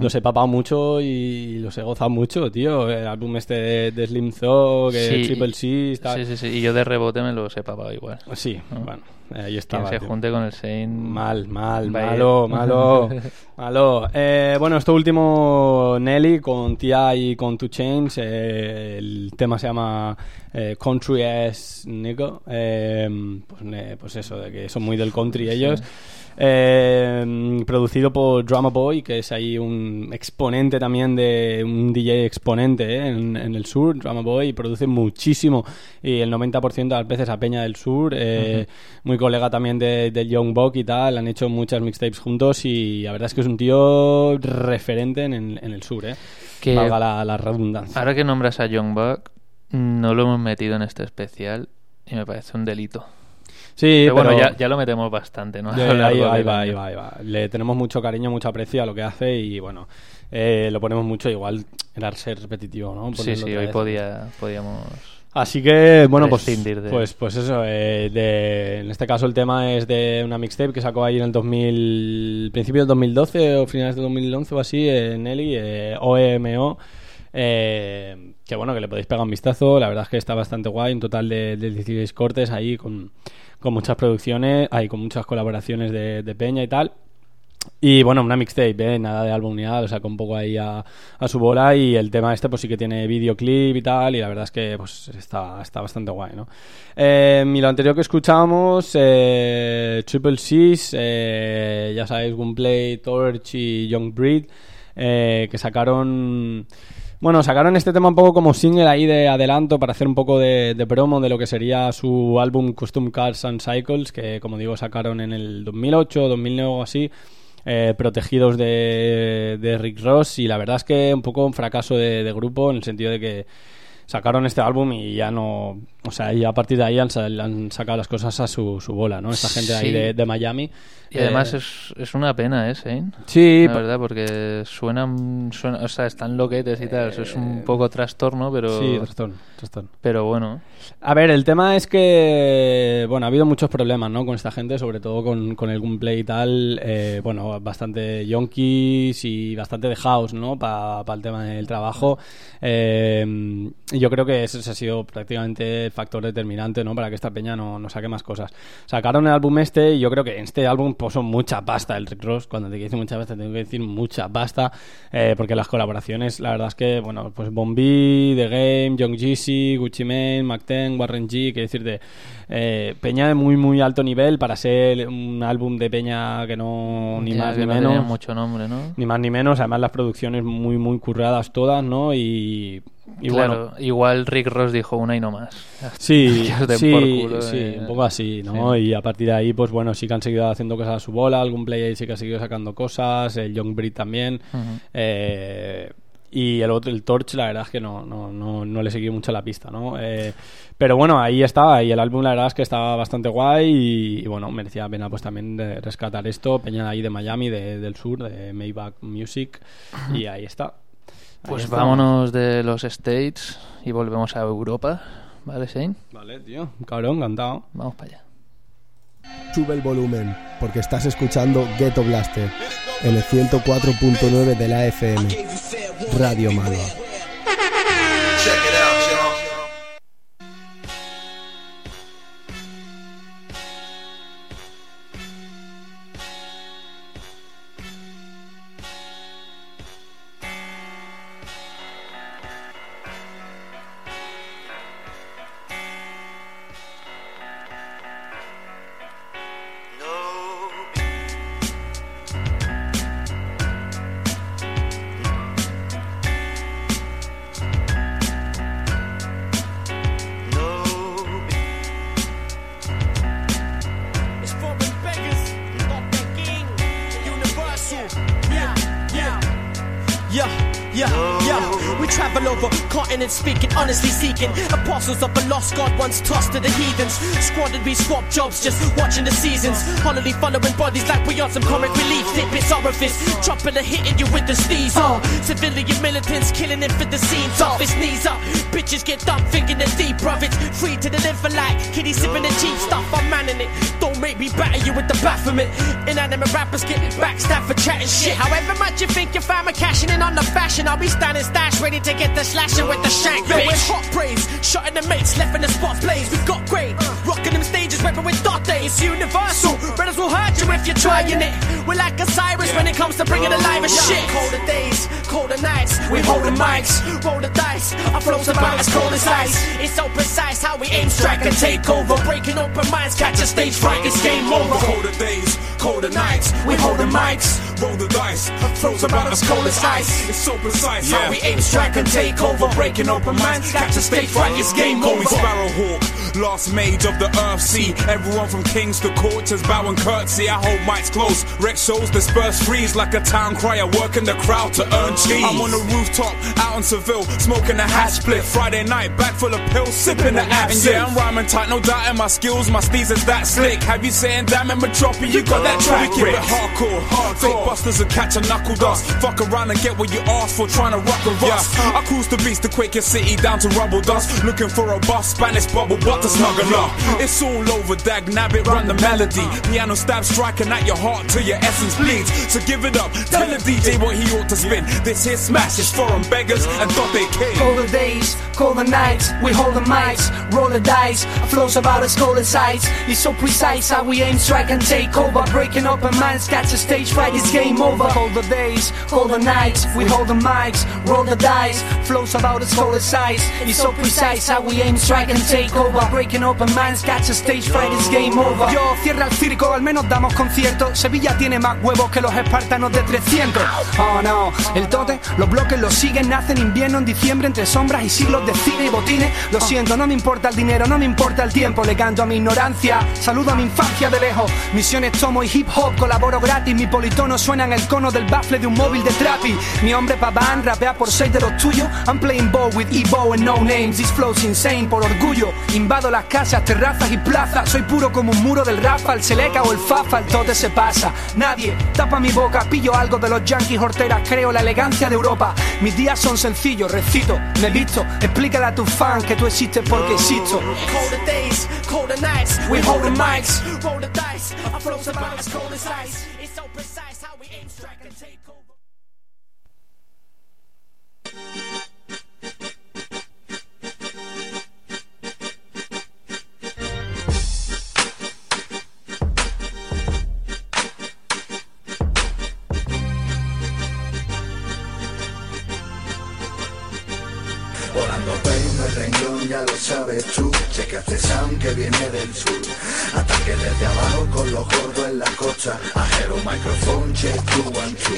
los he papado mucho y los he gozado mucho, tío. El álbum este de, de Slim Thug, Sí, Triple C, tal. Sí, sí, sí. Y yo de rebote me los he papado igual. Sí, bueno, ahí estaba. Quien se tío. junte con el. Mal, mal, malo, malo, [laughs] malo. Eh, bueno, esto último, Nelly con T.I. y con Two Chains. eh, el tema se llama eh, Country Ass Nigga. Eh, pues, ne- pues eso, de que son muy del country ellos. Eh, producido por Drama Boy, que es ahí un exponente también de un DJ exponente eh, en, en el sur. Drama Boy produce muchísimo y el 90% de las veces a Peña del Sur. eh, Muy colega también de, de Young Buck y tal. Han hecho muchas mixtapes juntos y la verdad es que es un tío referente en, en el sur, ¿eh? Que- Valga la, la redundancia. Ahora que nombras a Young Buck, no lo hemos metido en este especial y me parece un delito. Sí, pero bueno, ya, ya lo metemos bastante, ¿no? Ahí, [laughs] del ahí va, ahí va, ahí va. Le tenemos mucho cariño, mucho aprecio a lo que hace y bueno, eh, lo ponemos mucho. Igual era ser repetitivo, ¿no? Sí, Ponerlo sí, hoy podía, podíamos... Así que, bueno, pues, de- pues, pues eso. eh, de- en este caso, el tema es de una mixtape que sacó ahí en el 2000, principio del 2012 o finales del 2011 o así, eh, Nelly, eh, OMO. eh, que bueno, que le podéis pegar un vistazo. La verdad es que está bastante guay. Un total de, de 16 cortes ahí con, con muchas producciones, ahí con muchas colaboraciones de, Peña y tal. Y bueno, una mixtape, ¿eh? nada de álbum ni nada, lo saco un poco ahí a, su bola y el tema este pues sí que tiene videoclip y tal y la verdad es que pues está, está bastante guay, ¿no? Eh, y lo anterior que escuchamos, eh, Triple C's, eh, ya sabéis, Gunplay, Torch y Young Breed, que sacaron... Bueno, sacaron este tema un poco como single ahí de adelanto para hacer un poco de, de promo de lo que sería su álbum Custom Cars and Cycles, que como digo sacaron en el 2008 2009 o así, eh, protegidos de, de Rick Ross. Y la verdad es que un poco un fracaso de, de grupo en el sentido de que sacaron este álbum y ya no o sea, y a partir de ahí han, sa- han sacado las cosas a su, su bola, ¿no? Esta gente ahí de, de Miami. Y además Eh, es, es una pena, ¿eh, Shane? Sí, La pa- verdad, porque suenan, suena- o sea, están loquetes y tal. Es un poco trastorno, pero... Sí, trastorno, trastorno. Pero bueno. A ver, el tema es que, bueno, ha habido muchos problemas, ¿no? Con esta gente, sobre todo con, con el gameplay y tal, eh, bueno, bastante yonkis y bastante de house, ¿no? Para el tema del trabajo. Eh, y yo creo que ese ha sido prácticamente factor determinante, ¿no? Para que esta peña no, no saque más cosas. Sacaron el álbum este y yo creo que en este álbum puso mucha pasta el Rick Ross. Cuando te dice mucha pasta, tengo que decir mucha pasta, eh, porque las colaboraciones, la verdad es que, bueno, pues Bombi, The Game, Young Jeezy, Gucci Mane, Mac-10, Warren G, quiero decir, de eh, peña de muy, muy alto nivel para ser un álbum de peña que no, ni Ya más ni no menos. mucho nombre, ¿no? Ni más ni menos, además las producciones muy, muy curradas todas, ¿no? Y, y claro, bueno, igual Rick Ross dijo una y no más. [laughs] [laughs] Sí, sí, culo, sí, eh. un poco así, ¿no? Y a partir de ahí, pues bueno, sí que han seguido haciendo cosas a su bola, algún play sí que ha seguido sacando cosas, el Young Breed también. Eh, y el otro, el Torch, la verdad es que no, no, no, no le seguí mucho la pista, ¿no? Eh, pero bueno, ahí estaba, y el álbum la verdad es que estaba bastante guay y, y bueno, merecía la pena pues también de rescatar esto, peña de ahí de Miami, de- del sur, de Maybach Music, y ahí está. Pues vámonos de los States y volvemos a Europa. ¿Vale, Shane? Vale, tío, cabrón, encantado. Vamos para allá. Sube el volumen, porque estás escuchando Ghetto Blaster en el 104.9 de la FM. Radio Malva. Seasons. Following bodies like we on some comic relief. Tidbits orifice, dropping and hitting you with the sneeze. Oh, civilian militants killing it for the scenes. Oh. Off his knees up, bitches get dumped, thinking they're deep, bruv. It's free to the like kitty sipping the cheap stuff. I'm manning it. Don't make me batter you with the Baphomet. Inanimate rappers get backstabbed for chatting shit. However much you think your fam are cashing in on the fashion, I'll be standing stash ready to get the slashing with the shank. Yo, it's hot praise, shotting the mates, left in the spots blaze. We got grade, rocking rapping with dot days. Universal, brothers will hurt you if you're trying it. We're like a Cyrus when it comes to bringing alive a shit. Colder days, colder nights, we hold the mics, roll the dice. Our flows about as cold as ice. It's so precise how we aim, strike, and take over. Breaking open minds, catch a stage fright, it's game over. Colder days, colder nights, we hold the mics. Roll the dice. Flows about as cold as ice. It's so precise How we aim, strike, and take over. Breaking open minds, catch a stage fright, it's game Call me over. Sparrowhawk, last mage of the earth sea. Everyone from kings to courtiers bow and curtsy. I hold mics close. Wreck shows disperse freeze like a town crier, working the crowd to earn cheese. I'm on the rooftop out in Seville, smoking a hash split. Friday night, bag full of pills, sipping the absinthe. Yeah, I'm rhyming tight, no doubt in my skills. My steez is that slick. Have you saying damn it, Metropolis? You got that track. We keep it hardcore, hardcore. Fake busters and catch a knuckle dust. Fuck around and get what you asked for, trying to rock and rust. I cruise the beast to quake your city down to rubble dust. Looking for a bus, Spanish bubble butt to snuggle up. It's all over, dag nabbit, run the melody. Piano stab striking at your heart till your essence bleeds. So give it up, tell the DJ what he ought to spin. This here smash is for 'em beggars and thought they came. Colder days, the nights, we hold the mics, roll the dice, flows about as cold as ice. It's so precise how we aim, strike and take over. Breaking open minds, catch a stage fright, it's game over. Colder days, colder nights, we hold the mics, roll the dice, flows about as cold as ice. It's so precise how we aim, strike and take over. Breaking open minds, catch a stage fright, it's game over. Yo, cierra el circo, al menos damos concierto. Sevilla tiene más huevos que los espartanos de 300. Oh no, el tote, los bloques lo siguen, nacen invierno en diciembre entre sombras y siglos de cine y botines. Lo siento, no me importa el dinero, no me importa el tiempo, le canto a mi ignorancia, saludo a mi infancia de lejos. Misiones tomo y hip hop, colaboro gratis, mi politono suena en el cono del bafle de un móvil de trapi. Mi hombre Paván rapea por seis de los tuyos. I'm playing ball with Evo and no names. This flows insane por orgullo. Invado las casas, terrazas y plazas. Soy puro como un muro del Rafa, el Seleca o el Fafa, el tote se pasa. Nadie tapa mi boca, pillo algo de los yankees horteras. Creo la elegancia de Europa. Mis días son sencillos, recito, me visto. Explícale a tus fans que tú existes porque existo. We hold the mics, the cold. It's so precise Volando peino el renglón, ya lo sabes tú. Checa este sound que viene del sur. Ataque desde abajo con los gordos en la costa. Ajero microphone, check two one two.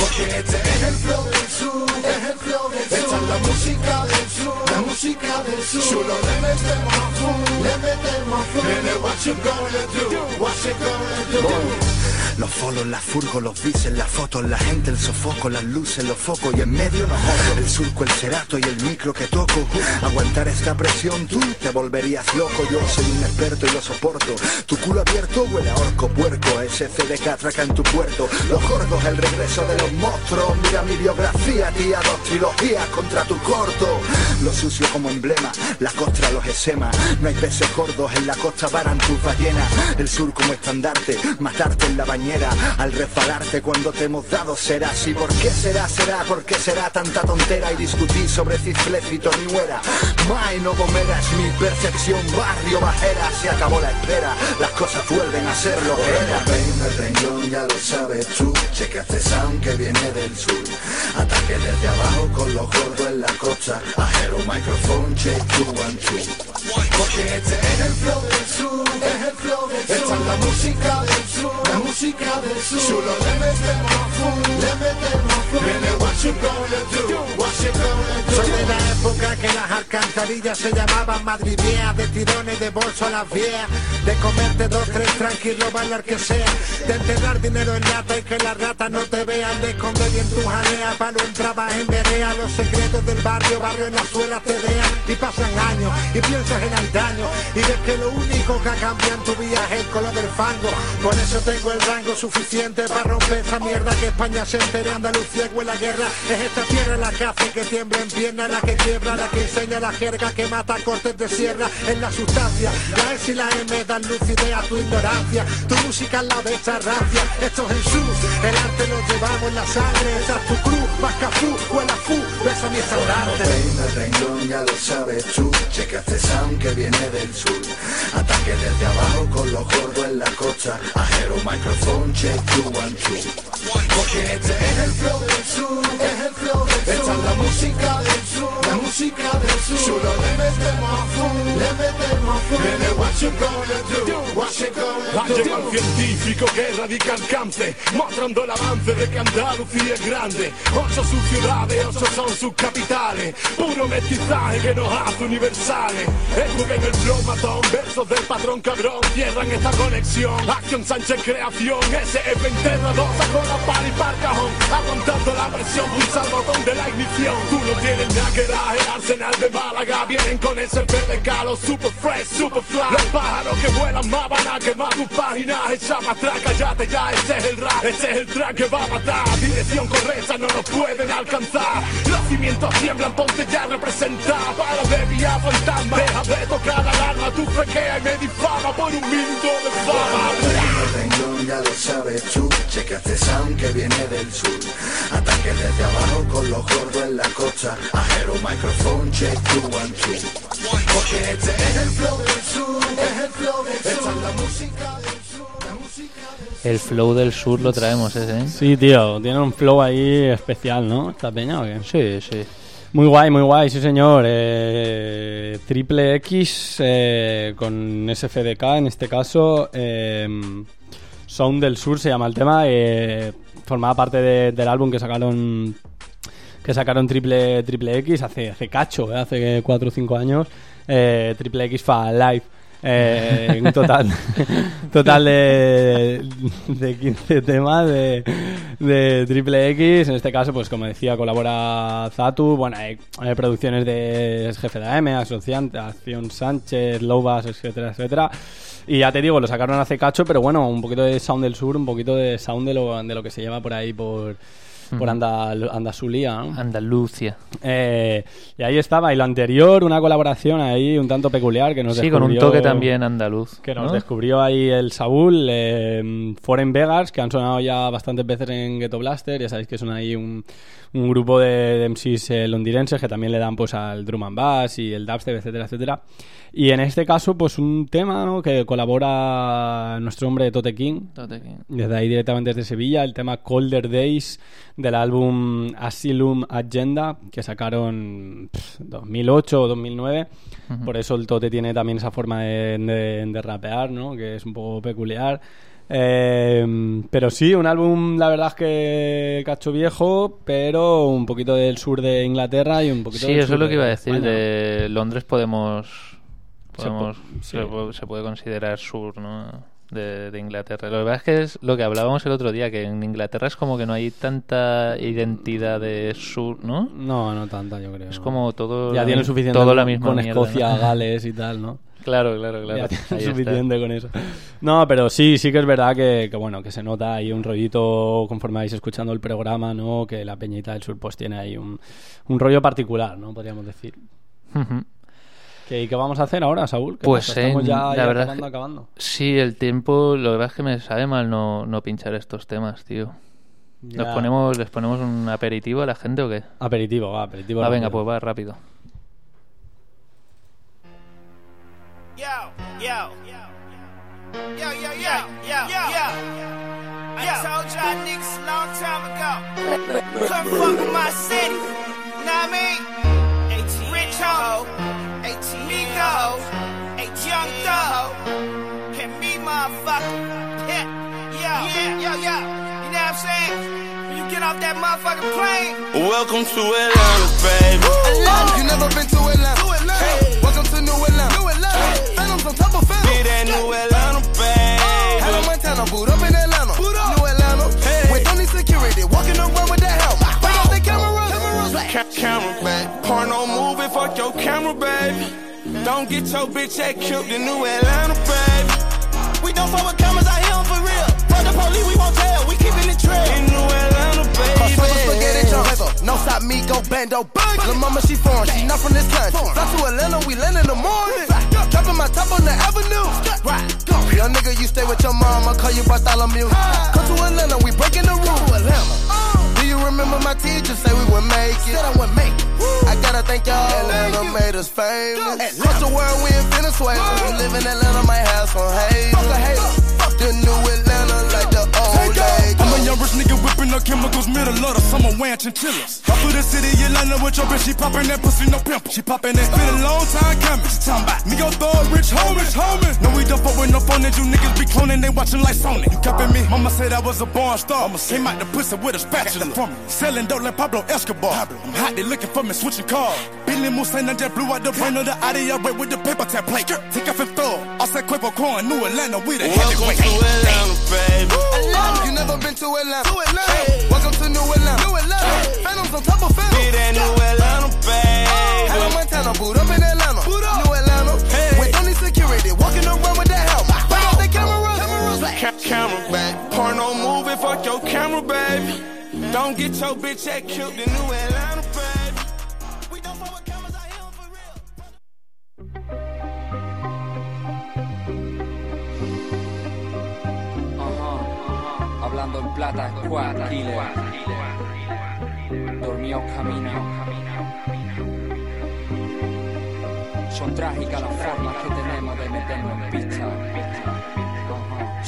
Porque este es el flow del sur, es el flow del sur. Esta es la música del sur, la música del sur. Chulo le metemos full, le metemos full. Nene, what you gonna do? What you gonna do? Los follows, las furgos, los bises, las fotos, la gente, el sofoco, las luces, los focos y en medio los ojos, el surco, el cerato y el micro que toco. Aguantar esta presión tú te volverías loco. Yo soy un experto y lo soporto. Tu culo abierto huele a orco puerco. Ese CD que atraca en tu puerto. Los gordos, el regreso de los monstruos. Mira mi biografía, tía, dos trilogías contra tu corto. Lo sucio como emblema, la costra, los esemas. No hay peces gordos en la costa, varan tus ballenas. El sur como estandarte, matarte en la bañera. Al resbalarte cuando te hemos dado será así. ¿Por qué será? Será, ¿por qué será tanta tontera? Y discutir sobre cisflécito ni muera. May no gomera es mi percepción, barrio bajera. Se acabó la espera, las cosas vuelven a ser lo que era. Venga el renglón, ya lo sabes tú. Checa este sound que viene del sur. Ataque desde abajo con los gordos en la costa. Ajero microphone, check two one two. Porque este es el flow del sur, es el flow del sur. Esta es la música del sur, la música del sur. Chulo le. Nene, what you gonna do? What you gonna do? Soy de la época que las alcantarillas se llamaban madrileas, de tirones de bolso a las vías, de comerte dos, tres tranquilo, bailar que sea, de enterrar dinero en lata y que las ratas no te vean, de esconder bien tu jalea, para no entrabas en verea, los secretos del barrio, barrio en la suela te vean, y pasan años, y piensas en antaño, y ves que lo único que ha cambiado en tu vida es el color del fango, por eso tengo el rango suficiente para romper esa mierda que España se entere, Andalucía huele a guerra, es esta tierra la que hace que tiemble en pierna, la que quiebra, la que enseña la jerga, que mata cortes de sierra, en la sustancia, la S y la M dan lucidez a tu ignorancia, tu música es la de esta rancia, esto es sur, el arte lo llevamos en la sangre, esa es tu cruz, más cafú, huele a fu, besa mi. Venga el renglón, ya lo sabes tú. Checa este sound que viene del sur. Ataque desde abajo con los gordos en la costa. Ajero microphone, check two one two. Porque este es el flow del sur, es el flow del sur. Esta es la música del sur, la música del sur. Chulo le metemos full, le metemos full. Nene, what you gonna do? What you gonna do? El científico que erradica el cáncer, mostrando el avance de que Andalucía es grande. Ocho sus ciudades, ocho son sus capitales. Puro mestizaje que nos hace universales. Escupen el flow matón, versos del patrón cabrón. Cierran esta conexión. Acción Sánchez Creación, ese es enterrador. Sacó la pala y par cajón. Aguantando la presión, pulsa el botón de la ignición. Tú no tienes nada que dar, el arsenal de Málaga. Vienen con ese verde calo, super fresh, super fly. Los pájaros que vuelan más van a quemar tus páginas. Echa atrás, cállate ya, ese es el rap. Ese es el track que va a matar. Dirección correcta, no nos pueden alcanzar. Los cimientos tiemblan, ponte ya representar. Para de vía fantasma. Deja de tocar la alarma, tú frequea y me difama por un minuto de fama. Ya lo sabes tú. Checa este sound que viene del sur. Ataque desde abajo con los gordos en la costa. Ajero microphone, check two one two. Porque este es el flow del sur, es el flow del sur. Esta es la música del sur, la música del sur. El flow del sur lo traemos ese, ¿eh? Sí, tío, tiene un flow ahí especial, ¿no? ¿Esta peña o qué? Sí, sí. Muy guay, muy guay, sí señor. Eh, triple X eh, con SFDK en este caso. eh, Sound del Sur se llama el tema. eh, formaba parte de- del álbum que sacaron que sacaron Triple, triple X hace, hace cacho, eh, hace 4 o 5 años. Eh, triple X fa Live. Eh, un total, [laughs] total de, de 15 temas de, de Triple X. En este caso, pues como decía, colabora Zatu. Bueno, hay, hay producciones de Jefe de AM, Acción Sánchez, Lobas, etcétera, etcétera. Y ya te digo, lo sacaron hace cacho, pero bueno, un poquito de sound del sur, un poquito de sound de lo, de lo que se lleva por ahí por, por. Andal- Andasulía. ¿no? Andalucía. Eh, y ahí estaba. Y lo anterior, una colaboración ahí un tanto peculiar que nos Sí, con un descubrió- toque también andaluz. Que nos ¿no? descubrió ahí el Saúl, eh, Foreign Vegas, que han sonado ya bastantes veces en Ghetto Blaster. Ya sabéis que son ahí un, un grupo de, MCs eh, londinenses que también le dan pues al drum and bass y el dubstep, etcétera, etcétera. Y en este caso, pues un tema ¿no? que colabora nuestro hombre Tote King. Tote King. Desde ahí directamente desde Sevilla, el tema Colder Days del álbum Asylum Agenda, que sacaron pff, 2008 o 2009. Ujú. Por eso el Tote tiene también esa forma de, de- de rapear, ¿no? Que es un poco peculiar. Eh, pero sí, un álbum, la verdad es que cacho viejo, pero un poquito del sur de Inglaterra y un poquito Sí, del eso sur es lo que iba a decir. España. De Londres podemos. Se podemos po- se, sí. pu- se puede considerar sur, ¿no? De, de Inglaterra. Lo que pasa es que es lo que hablábamos el otro día, que en Inglaterra es como que no hay tanta identidad de sur, ¿no? No, no tanta, yo creo. Es como todo. Ya la tiene suficiente todo la misma con mierda, Escocia, ¿no? [laughs] Gales y tal, ¿no? Claro, claro, claro. Ya tiene [laughs] Ahí está. suficiente con eso. No, pero sí, sí que es verdad que, que, bueno, que se nota ahí un rollito conforme vais escuchando el programa, ¿no? Que la Peñita del Sur pues tiene ahí un, un rollo particular, ¿no? Podríamos decir. ¿Qué, ¿Y qué vamos a hacer ahora, Saúl? ¿Qué Pues pasa? Estamos en- ya, la ya verdad acabando, es que- acabando. Sí, el tiempo, lo que pasa es que me sabe mal no, no pinchar estos temas, tío. Ya. ¿Nos ponemos, ¿Les ponemos un aperitivo a la gente o qué? Aperitivo, va, aperitivo. Ah, venga, pues va, rápido. Yo, yo. Yo, yo, yo, yo, yo. I told y'all niggas a long time ago. Come fuck with my city. Know what I mean? Rich ho. Miko. Young Thug. And me, motherfucker. Yeah, yo, yeah, yo, yo. You know what I'm saying? When you get off that motherfucking plane. Welcome to Atlanta, baby. Atlanta. You never been to Atlanta. Hey. Welcome to on top of phantoms. Be that New Atlanta, baby. Hannah Montana, boot up in Atlanta. Boot up. New Atlanta. Hey. With only security, walking around with that helmet. Bring out the cameras. Ca- camera back. Porno movie, fuck your camera, baby. Don't get your bitch act killed in New Atlanta, baby. We don't fuck with cameras out here for real. Fuck the police, we won't tell. We keeping it trail. In New Atlanta, baby. Spaghetti. No stop, me go bando. Lil' mama, she foreign. She not from this country. Fly to Atlanta, we land in the morning. Dropping my top on the avenue. Right. Young nigga, you stay with your mama. Call you Bartholomew. Come to Atlanta, we breaking the rules. Uh. Do you remember my teacher say we would make it? Said I would make it. I gotta thank y'all. Atlanta made us famous. Across the world, we in Venezuela. We live in Atlanta, might have some hate. Fuck a hater. Fuck the new Atlanta like the old days. I'm a young rich nigga whipping up chemicals, middle of the summer wearing chinchillas. Up through the city, Atlanta with your bitch, she popping that pussy, no pimp. She popping that. Been a long time coming. She talking about me, go throw rich homies, homies. No, we don't fuck with no phone that you niggas be cloning, they watching like Sony. You copying me? Mama said I was a born star. I'ma came out the pussy with a spatula. From me. Selling dope like Pablo Escobar. I'm hot, they looking for me, switching cars. Billy Musain, I just blew out the brain of the Audi, I with the paper tap plate. Take off fifth floor, I said Quavo Corn, New Atlanta, we the Welcome heavyweight. to Atlanta, baby. Atlanta. You never been to Atlanta. To Atlanta. Hey. Welcome to New Atlanta. New Atlanta. Hey. Phantoms on top of phantoms. Be that New Atlanta, baby. Hannah Montana, boot up in Atlanta. Boot up. New Atlanta. Hey. With only security, walking around with that helmet. Bring out the cameras. Cameras. Ca- camera back. Porno movie, fuck your camera, baby. Don't get your bitch act killed in New Atlanta, plata, squad killer. Dormió camino. Son trágicas las formas que tenemos de meternos en pista.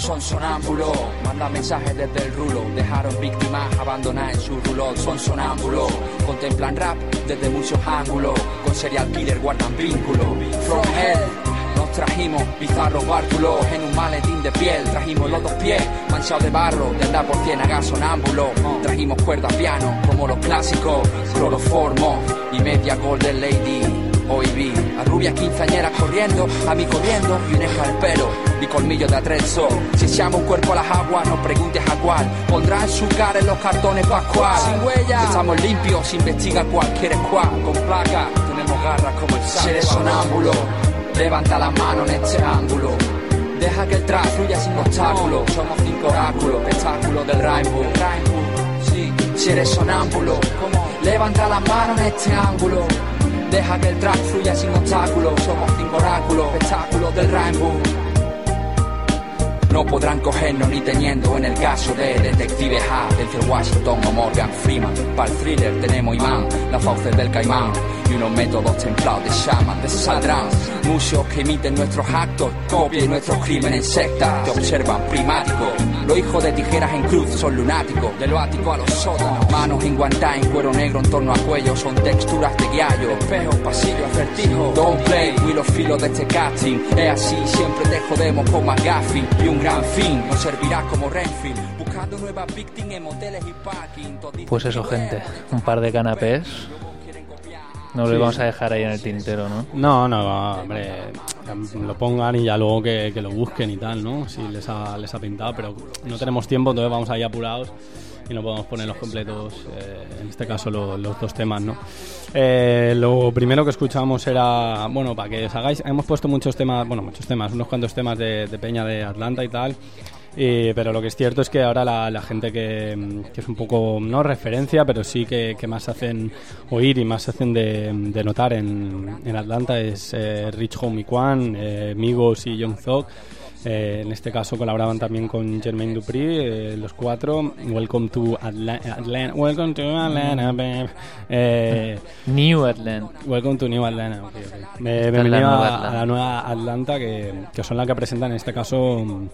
Son sonámbulos, mandan mensajes desde el rulo. Dejaron víctimas abandonadas en su rulot. Son sonámbulos, contemplan rap desde muchos ángulos. Con serial killer guardan vínculo. From hell. Nos trajimos bizarros bártulos en un maletín de piel. Trajimos los dos pies manchados de barro, de andar por ciénaga sonámbulo. Trajimos cuerda piano como los clásicos, cloroformo y media golden lady. Hoy vi a rubias quinceañeras corriendo, a mí corriendo y un escarpero y colmillo de atrezo. Si echamos un cuerpo a las aguas, no preguntes a cuál. Pondrán su cara en los cartones pascual. Sin huella, estamos limpios, investiga cualquier squad. Con placa, tenemos garras como el saco. Si eres sonámbulo, levanta la mano en este ángulo. Deja que el track fluya sin obstáculos. Somos cinco oráculos, espectáculo del Rainbow. Sí, si eres sonámbulo, levanta la mano en este ángulo. Deja que el track fluya sin obstáculos. Somos cinco oráculos, espectáculo del Rainbow. No podrán cogernos ni teniendo en el caso de Detective H, Denzel Washington o Morgan Freeman. Para el thriller tenemos imán, la fauces del caimán y unos métodos templados de shaman. De saldrán muchos que imiten nuestros actos, copien nuestros crímenes en secta, te observan primático. Los hijos de tijeras en cruz son lunáticos, de lo ático a los sótanos. Manos enguantadas en cuero negro en torno a cuello, son texturas de guiallo. Espejos, pasillos, acertijos. Don't play, y los filos de este casting. Es así, siempre te jodemos con McGuffin y un gran fin. Nos servirá como Renfield, buscando nuevas víctimas en moteles y parking. Pues eso, gente. Un par de canapés. No Sí. lo vamos a dejar ahí en el tintero, ¿no? No, no, hombre, lo pongan y ya luego que, que lo busquen y tal, ¿no? Si les ha, les ha pintado, pero no tenemos tiempo, entonces vamos ahí apurados y no podemos poner los completos, eh, en este caso lo- los dos temas, ¿no? Eh, lo primero que escuchamos era, bueno, para que os hagáis, hemos puesto muchos temas, bueno, muchos temas, unos cuantos temas de, de Peña de Atlanta y tal. Y- pero lo que es cierto es que ahora la, la gente que, es un poco, no referencia, pero sí que, más hacen oír y más hacen de, notar en, en Atlanta es eh, Rich Homie Kwan, eh, Migos y Young Thug. Eh, en este caso colaboraban también con Jermaine Dupri, eh, los cuatro. Welcome to Atlanta. welcome to Atlanta, babe. Eh, New Atlanta. Welcome to New Atlanta. ok, ok. Esta es la bienvenido a, a la nueva Atlanta, que, que son la que presentan en este caso mm,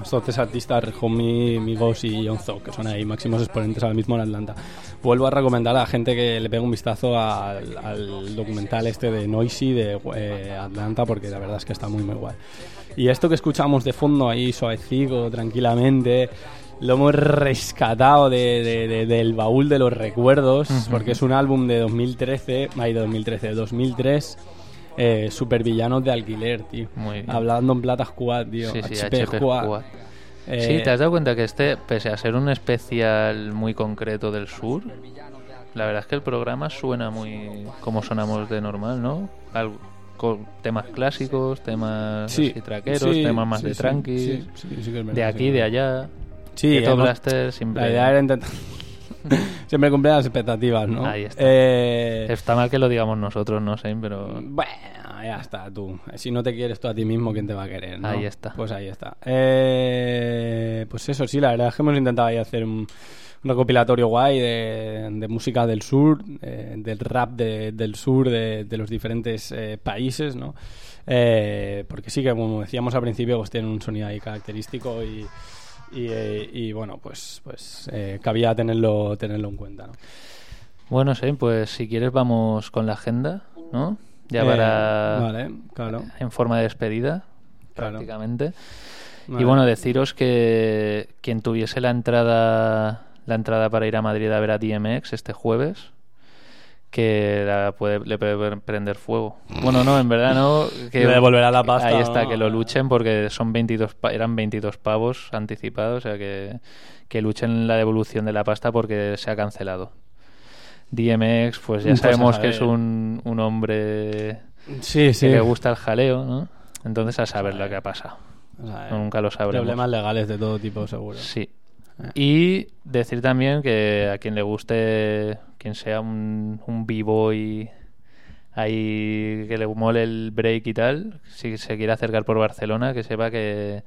estos tres artistas, Homie, Migos y Thug, que son ahí máximos exponentes ahora mismo en Atlanta. Vuelvo a recomendar a la gente que le pegue un vistazo al, al documental este de Noisy de eh, Atlanta, porque la verdad es que está muy, muy guay. Y esto que escuchamos de fondo ahí, suavecico, tranquilamente, lo hemos rescatado de- de- de- del baúl de los recuerdos, porque es un álbum de 2013, ay, de 2013, de 2003, eh, Supervillanos de Alquiler, tío. Muy bien. Hablando en plata squad, tío. Sí, sí, HP, HP squad. Squad. Eh, Sí, ¿te has dado cuenta que este, pese a ser un especial muy concreto del sur, la verdad es que el programa suena muy como sonamos de normal, ¿no? Con temas clásicos, temas Sí, así traqueros, sí, temas más sí, de tranqui, de aquí, de allá. Sí, Ghetto hemos- Blaster siempre... La idea era intentar. [laughs] Siempre cumplir las expectativas, ¿no? Ahí está. Eh, Está mal que lo digamos nosotros, no sé, pero... Bueno, ya está, tú. Si no te quieres tú a ti mismo, ¿quién te va a querer? no? Ahí está. Pues ahí está. Eh, pues eso sí, la verdad es que hemos intentado ahí hacer un, un recopilatorio guay de, de música del sur, eh, del rap de- del sur, de, de los diferentes eh, países, ¿no? Eh, porque sí que, como decíamos al principio, pues tienen un sonido ahí característico y, y, y, bueno, pues, pues cabía tenerlo, tenerlo en cuenta, ¿no? Bueno, sí, pues si quieres vamos con la agenda, ¿no? Ya para... vale, claro. En forma de despedida, Claro. prácticamente. Vale. Y bueno, deciros que quien tuviese la entrada la entrada para ir a Madrid a ver a DMX este jueves que la puede, le puede prender fuego. Bueno, no, en verdad no. Que Le devolverá la pasta, Ahí está, ¿no? que lo luchen porque son 22, pa- eran 22 pavos anticipados, o sea que, que luchen la devolución de la pasta porque se ha cancelado. DMX, pues ya Pues sabemos que es un, un hombre Sí, sí. que le gusta el jaleo, ¿no? Entonces a saber lo que ha pasado. Nunca lo sabremos. Problemas legales de todo tipo, seguro. Sí. Y decir también que a quien le guste, quien sea un, un b-boy ahí que le mole el break y tal, si se quiere acercar por Barcelona, que sepa que,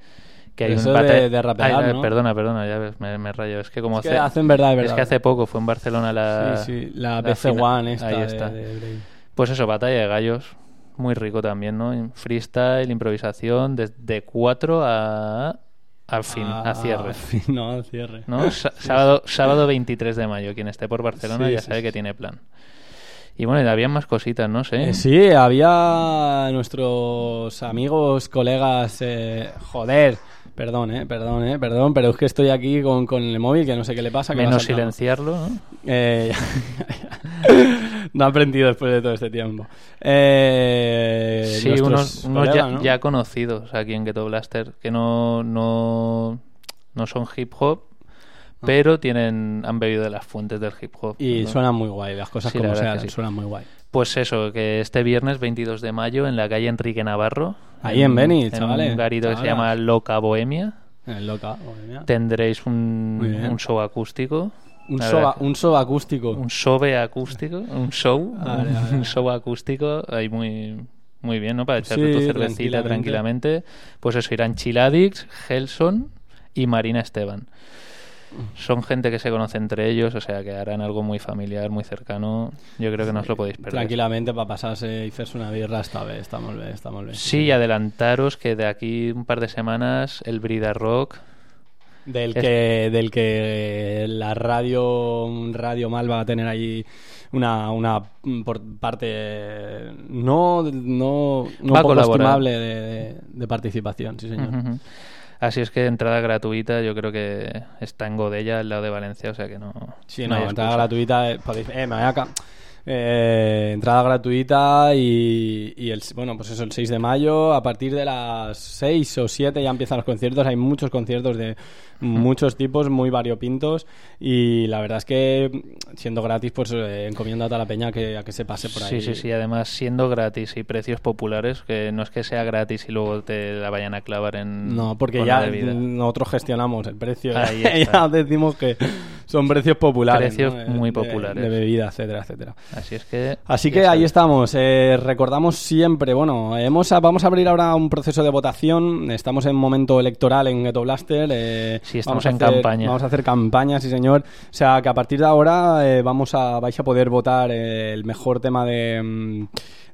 que hay Eso un de- de rapear, Ay, ¿no? Perdona, perdona, ya ves, me, me rayo. Es que como Es que hacen verdad, es que hace poco fue en Barcelona la... Sí, sí, la BC final. One esta Ahí de- está. de. Pues eso, batalla de gallos. Muy rico también, ¿no? Freestyle, improvisación, desde 4 a... Al fin, Ah, a cierre. al fin, no, al cierre. ¿no? [laughs] Sábado, sábado 23 de mayo. Quien esté por Barcelona Sí, ya sí, sabe sí. que tiene plan. Y bueno, había más cositas, ¿no? sé Eh, sí, había nuestros amigos, colegas, eh, joder, perdón, eh, perdón, eh, perdón, pero es que estoy aquí con, con el móvil que no sé qué le pasa. que Menos silenciarlo, ¿no? Eh, [laughs] no ha aprendido después de todo este tiempo. Eh, Sí, unos, unos colegas, ya, ¿no? ya conocidos aquí en Ghetto Blaster, que no, no, no son hip hop, pero tienen han bebido de las fuentes del hip hop. Y ¿no? suenan muy guay, las cosas Sí, la como verdad sean, sí. suenan muy guay. Pues eso, que este viernes 22 de mayo en la calle Enrique Navarro, Ahí en Beni, en chavales, un garito que se llama Loca Bohemia, En Loca, Bohemia. tendréis un show acústico. Un show, un show acústico. Un show acústico, un show, Vale, vale, un show acústico ahí muy muy bien, ¿no? Para echarte Sí, tu cervecita tranquilamente. tranquilamente. Pues eso, irán Chiladix, Gelson y Marina Esteban. Son gente que se conoce entre ellos, o sea que harán algo muy familiar, muy cercano. Yo creo que no os lo podéis perder. Tranquilamente para pasarse y hacerse una birra esta vez, estamos bien, estamos bien. Sí, y adelantaros que de aquí un par de semanas el Brida Rock Del Es- que, del que la radio, radio Mal va a tener ahí una, una mm, por parte no, no, no Va poco estimable de, de- de participación, sí señor. Así es que entrada gratuita, yo creo que está en Godella, al lado de Valencia, o sea que no. Sí, no entrada gratuita, eh, podéis, eh, me voy acá. Eh, entrada gratuita y, y el, bueno, pues eso, el 6 de mayo, a partir de las 6 o 7 ya empiezan los conciertos, hay muchos conciertos de muchos tipos, muy variopintos y la verdad es que siendo gratis, pues eh, encomiendo a toda la peña que, a que se pase por ahí. Sí, sí, sí. Además, siendo gratis y precios populares, que no es que sea gratis y luego te la vayan a clavar en. No, porque ya nosotros gestionamos el precio. [laughs] Ahí ya está. decimos que son precios populares. Precios ¿no? Eh, muy de- populares. De, bebida, etcétera, etcétera. Así es que. Así ya que ahí estamos. Eh, recordamos siempre, bueno, hemos vamos a abrir ahora un proceso de votación. Estamos en momento electoral en Ghetto Blaster. eh, Sí, estamos vamos en hacer- campaña. Vamos a hacer campaña, sí señor. O sea que a partir de ahora eh, vamos a vais a poder votar eh, el mejor tema de, mm,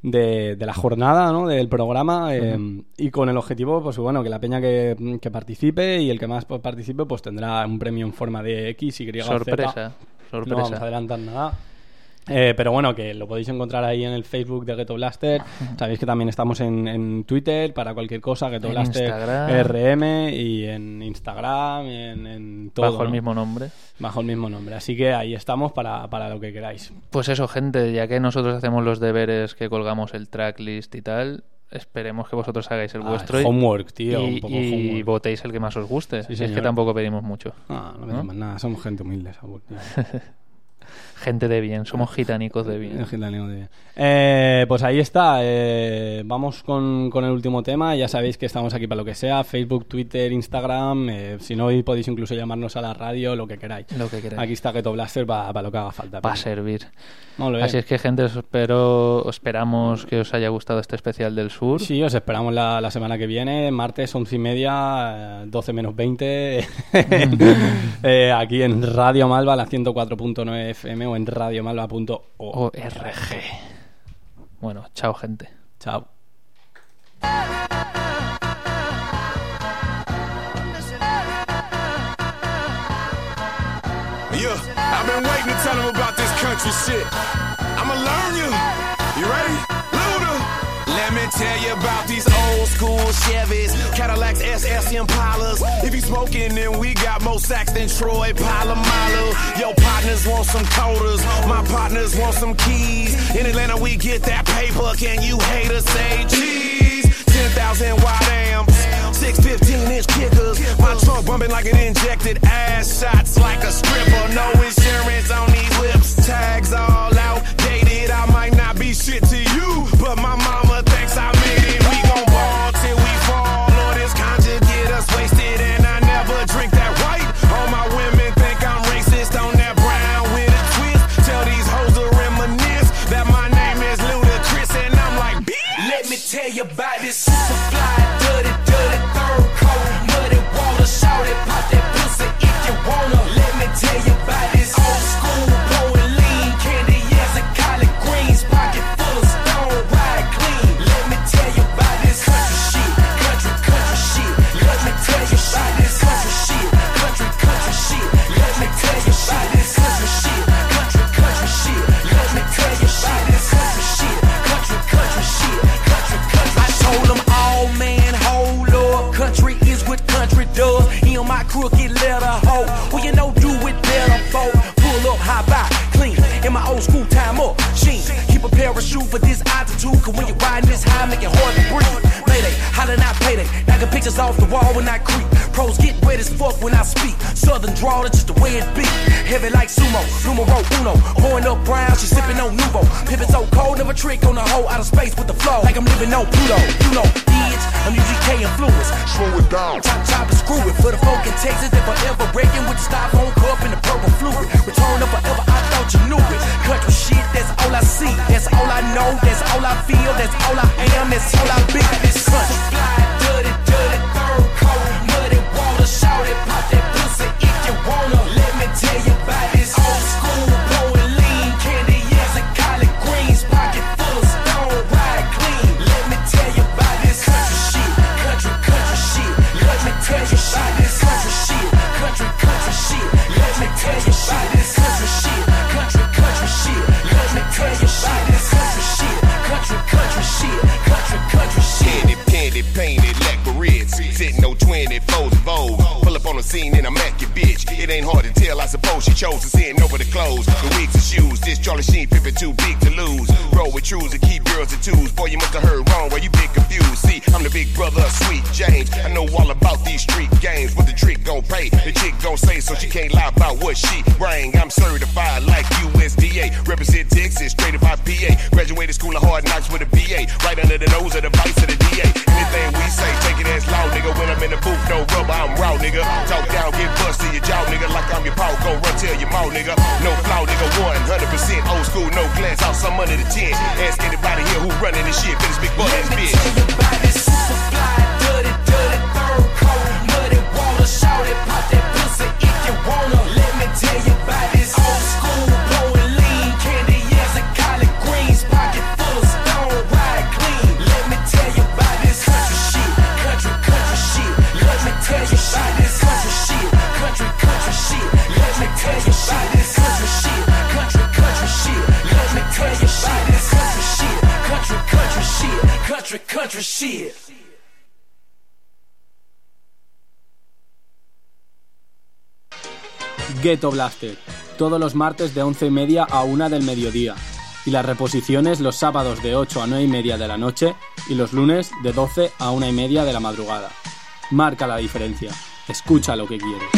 de, de la jornada, ¿no? Del programa eh, y con el objetivo, pues bueno, que la peña que, que participe y el que más pues, participe, pues tendrá un premio en forma de X, Y, o Z. Sorpresa, No sorpresa. vamos a adelantar nada. Eh, pero bueno, que lo podéis encontrar ahí en el Facebook de Ghetto Blaster. Sabéis que también estamos en, en Twitter para cualquier cosa, Ghetto En Blaster Instagram. RM y en Instagram, en, en todo. Bajo el mismo nombre. Bajo el mismo nombre. Así que ahí estamos para, para lo que queráis. Pues eso, gente, ya que nosotros hacemos los deberes, que colgamos el tracklist y tal, esperemos que vosotros hagáis el Ah, vuestro y- homework, tío, y, un poco y homework. votéis el que más os guste. Sí, Si es que tampoco pedimos mucho. Ah, no ¿no? pedimos nada, somos gente humilde, Saúl. [laughs] Gente de bien, somos gitanicos de bien. [laughs] De bien. Eh, pues ahí está. eh, vamos con, con el último tema. Ya sabéis que estamos aquí para lo que sea: Facebook, Twitter, Instagram. eh, si no, podéis incluso llamarnos a la radio, lo que queráis. Lo que queráis. Aquí está Ghetto Blaster para lo que haga falta. Va a servir. Así es que, gente, os espero, esperamos que os haya gustado este especial del sur. Sí, os esperamos la, la semana que viene, martes, once y media, eh, 12 menos 20, [laughs] [laughs] eh, aquí en Radio Malva, la 104.9 FM o en radiomalva.org. Bueno, chao, gente. Chao. Yeah, I've been waiting to tell them about this country shit. I'ma learn you. You ready? Tell you about these old school Chevys, Cadillacs, SS Impalas. If you smoking, then we got more sacks than Troy Polamalu. Your partners want some coders, my partners want some keys. In Atlanta, we get that paper. Can you hate us? say cheese? 10,000 watt amps, six 15 inch kickers. My trunk bumping like an injected ass shots like a stripper. No insurance on these whips, tags all outdated. I might not be shit to you, but my mama me tell crooked letter hoe. Well, you know do it better, folk. Pull up, high by, clean. In my old school time up, sheen. Keep a parachute for this altitude, cause when you're riding this high, make it hard to breathe. Mayday, how did I pay that? Knocking pictures off the wall when I creep southern drawl, that's just the way it be. Heavy like sumo, numero uno. Pouring up brown, she sipping on Nuvo. Pivot so cold, never trick on the whole outer space with the flow. Like I'm living on Pluto. You know, bitch, I'm UGK influence. Slow it down. Chop, chop, and screw it. For the folk in Texas that forever breaking with the styrofoam cup and the purple fluid. Return of forever, I thought you knew it. Country shit, that's all I see. That's all I know. That's all I feel. That's all I am. That's all I be. This country. Scene I'm at your bitch. It ain't hard to tell, I suppose she chose to send over the clothes, the wigs and shoes. This Charlie Sheen pimpin' too big to lose. Roll with trues and keep girls and twos. Boy, you must have heard wrong, where you been confused. See, I'm the big brother of Sweet James. I know all about these street games. What the trick gon' pay, the chick gon' say, so she can't lie about what she bring. I'm certified like USDA. Represent Texas, straight up PA. Graduated school of hard knocks with a BA. Right under the nose of the vice of the DA. Anything we say, take it as law, nigga. When I'm in the booth, no rubber, I'm raw, nigga. Talk down, get bust to your jaw, nigga. Like I'm your paw, go run, tell your mouth, nigga. No flaw, nigga. 100% old school, no glance out some under the tent. Ask anybody here who running this shit, it's big this bitch. Country, country shit. Ghetto Blaster, todos los martes de 11 y media a 1 del mediodía. Y las reposiciones los sábados de 8 a 9 y media de la noche y los lunes de 12 a 1 y media de la madrugada. Marca la diferencia. Escucha lo que quieres.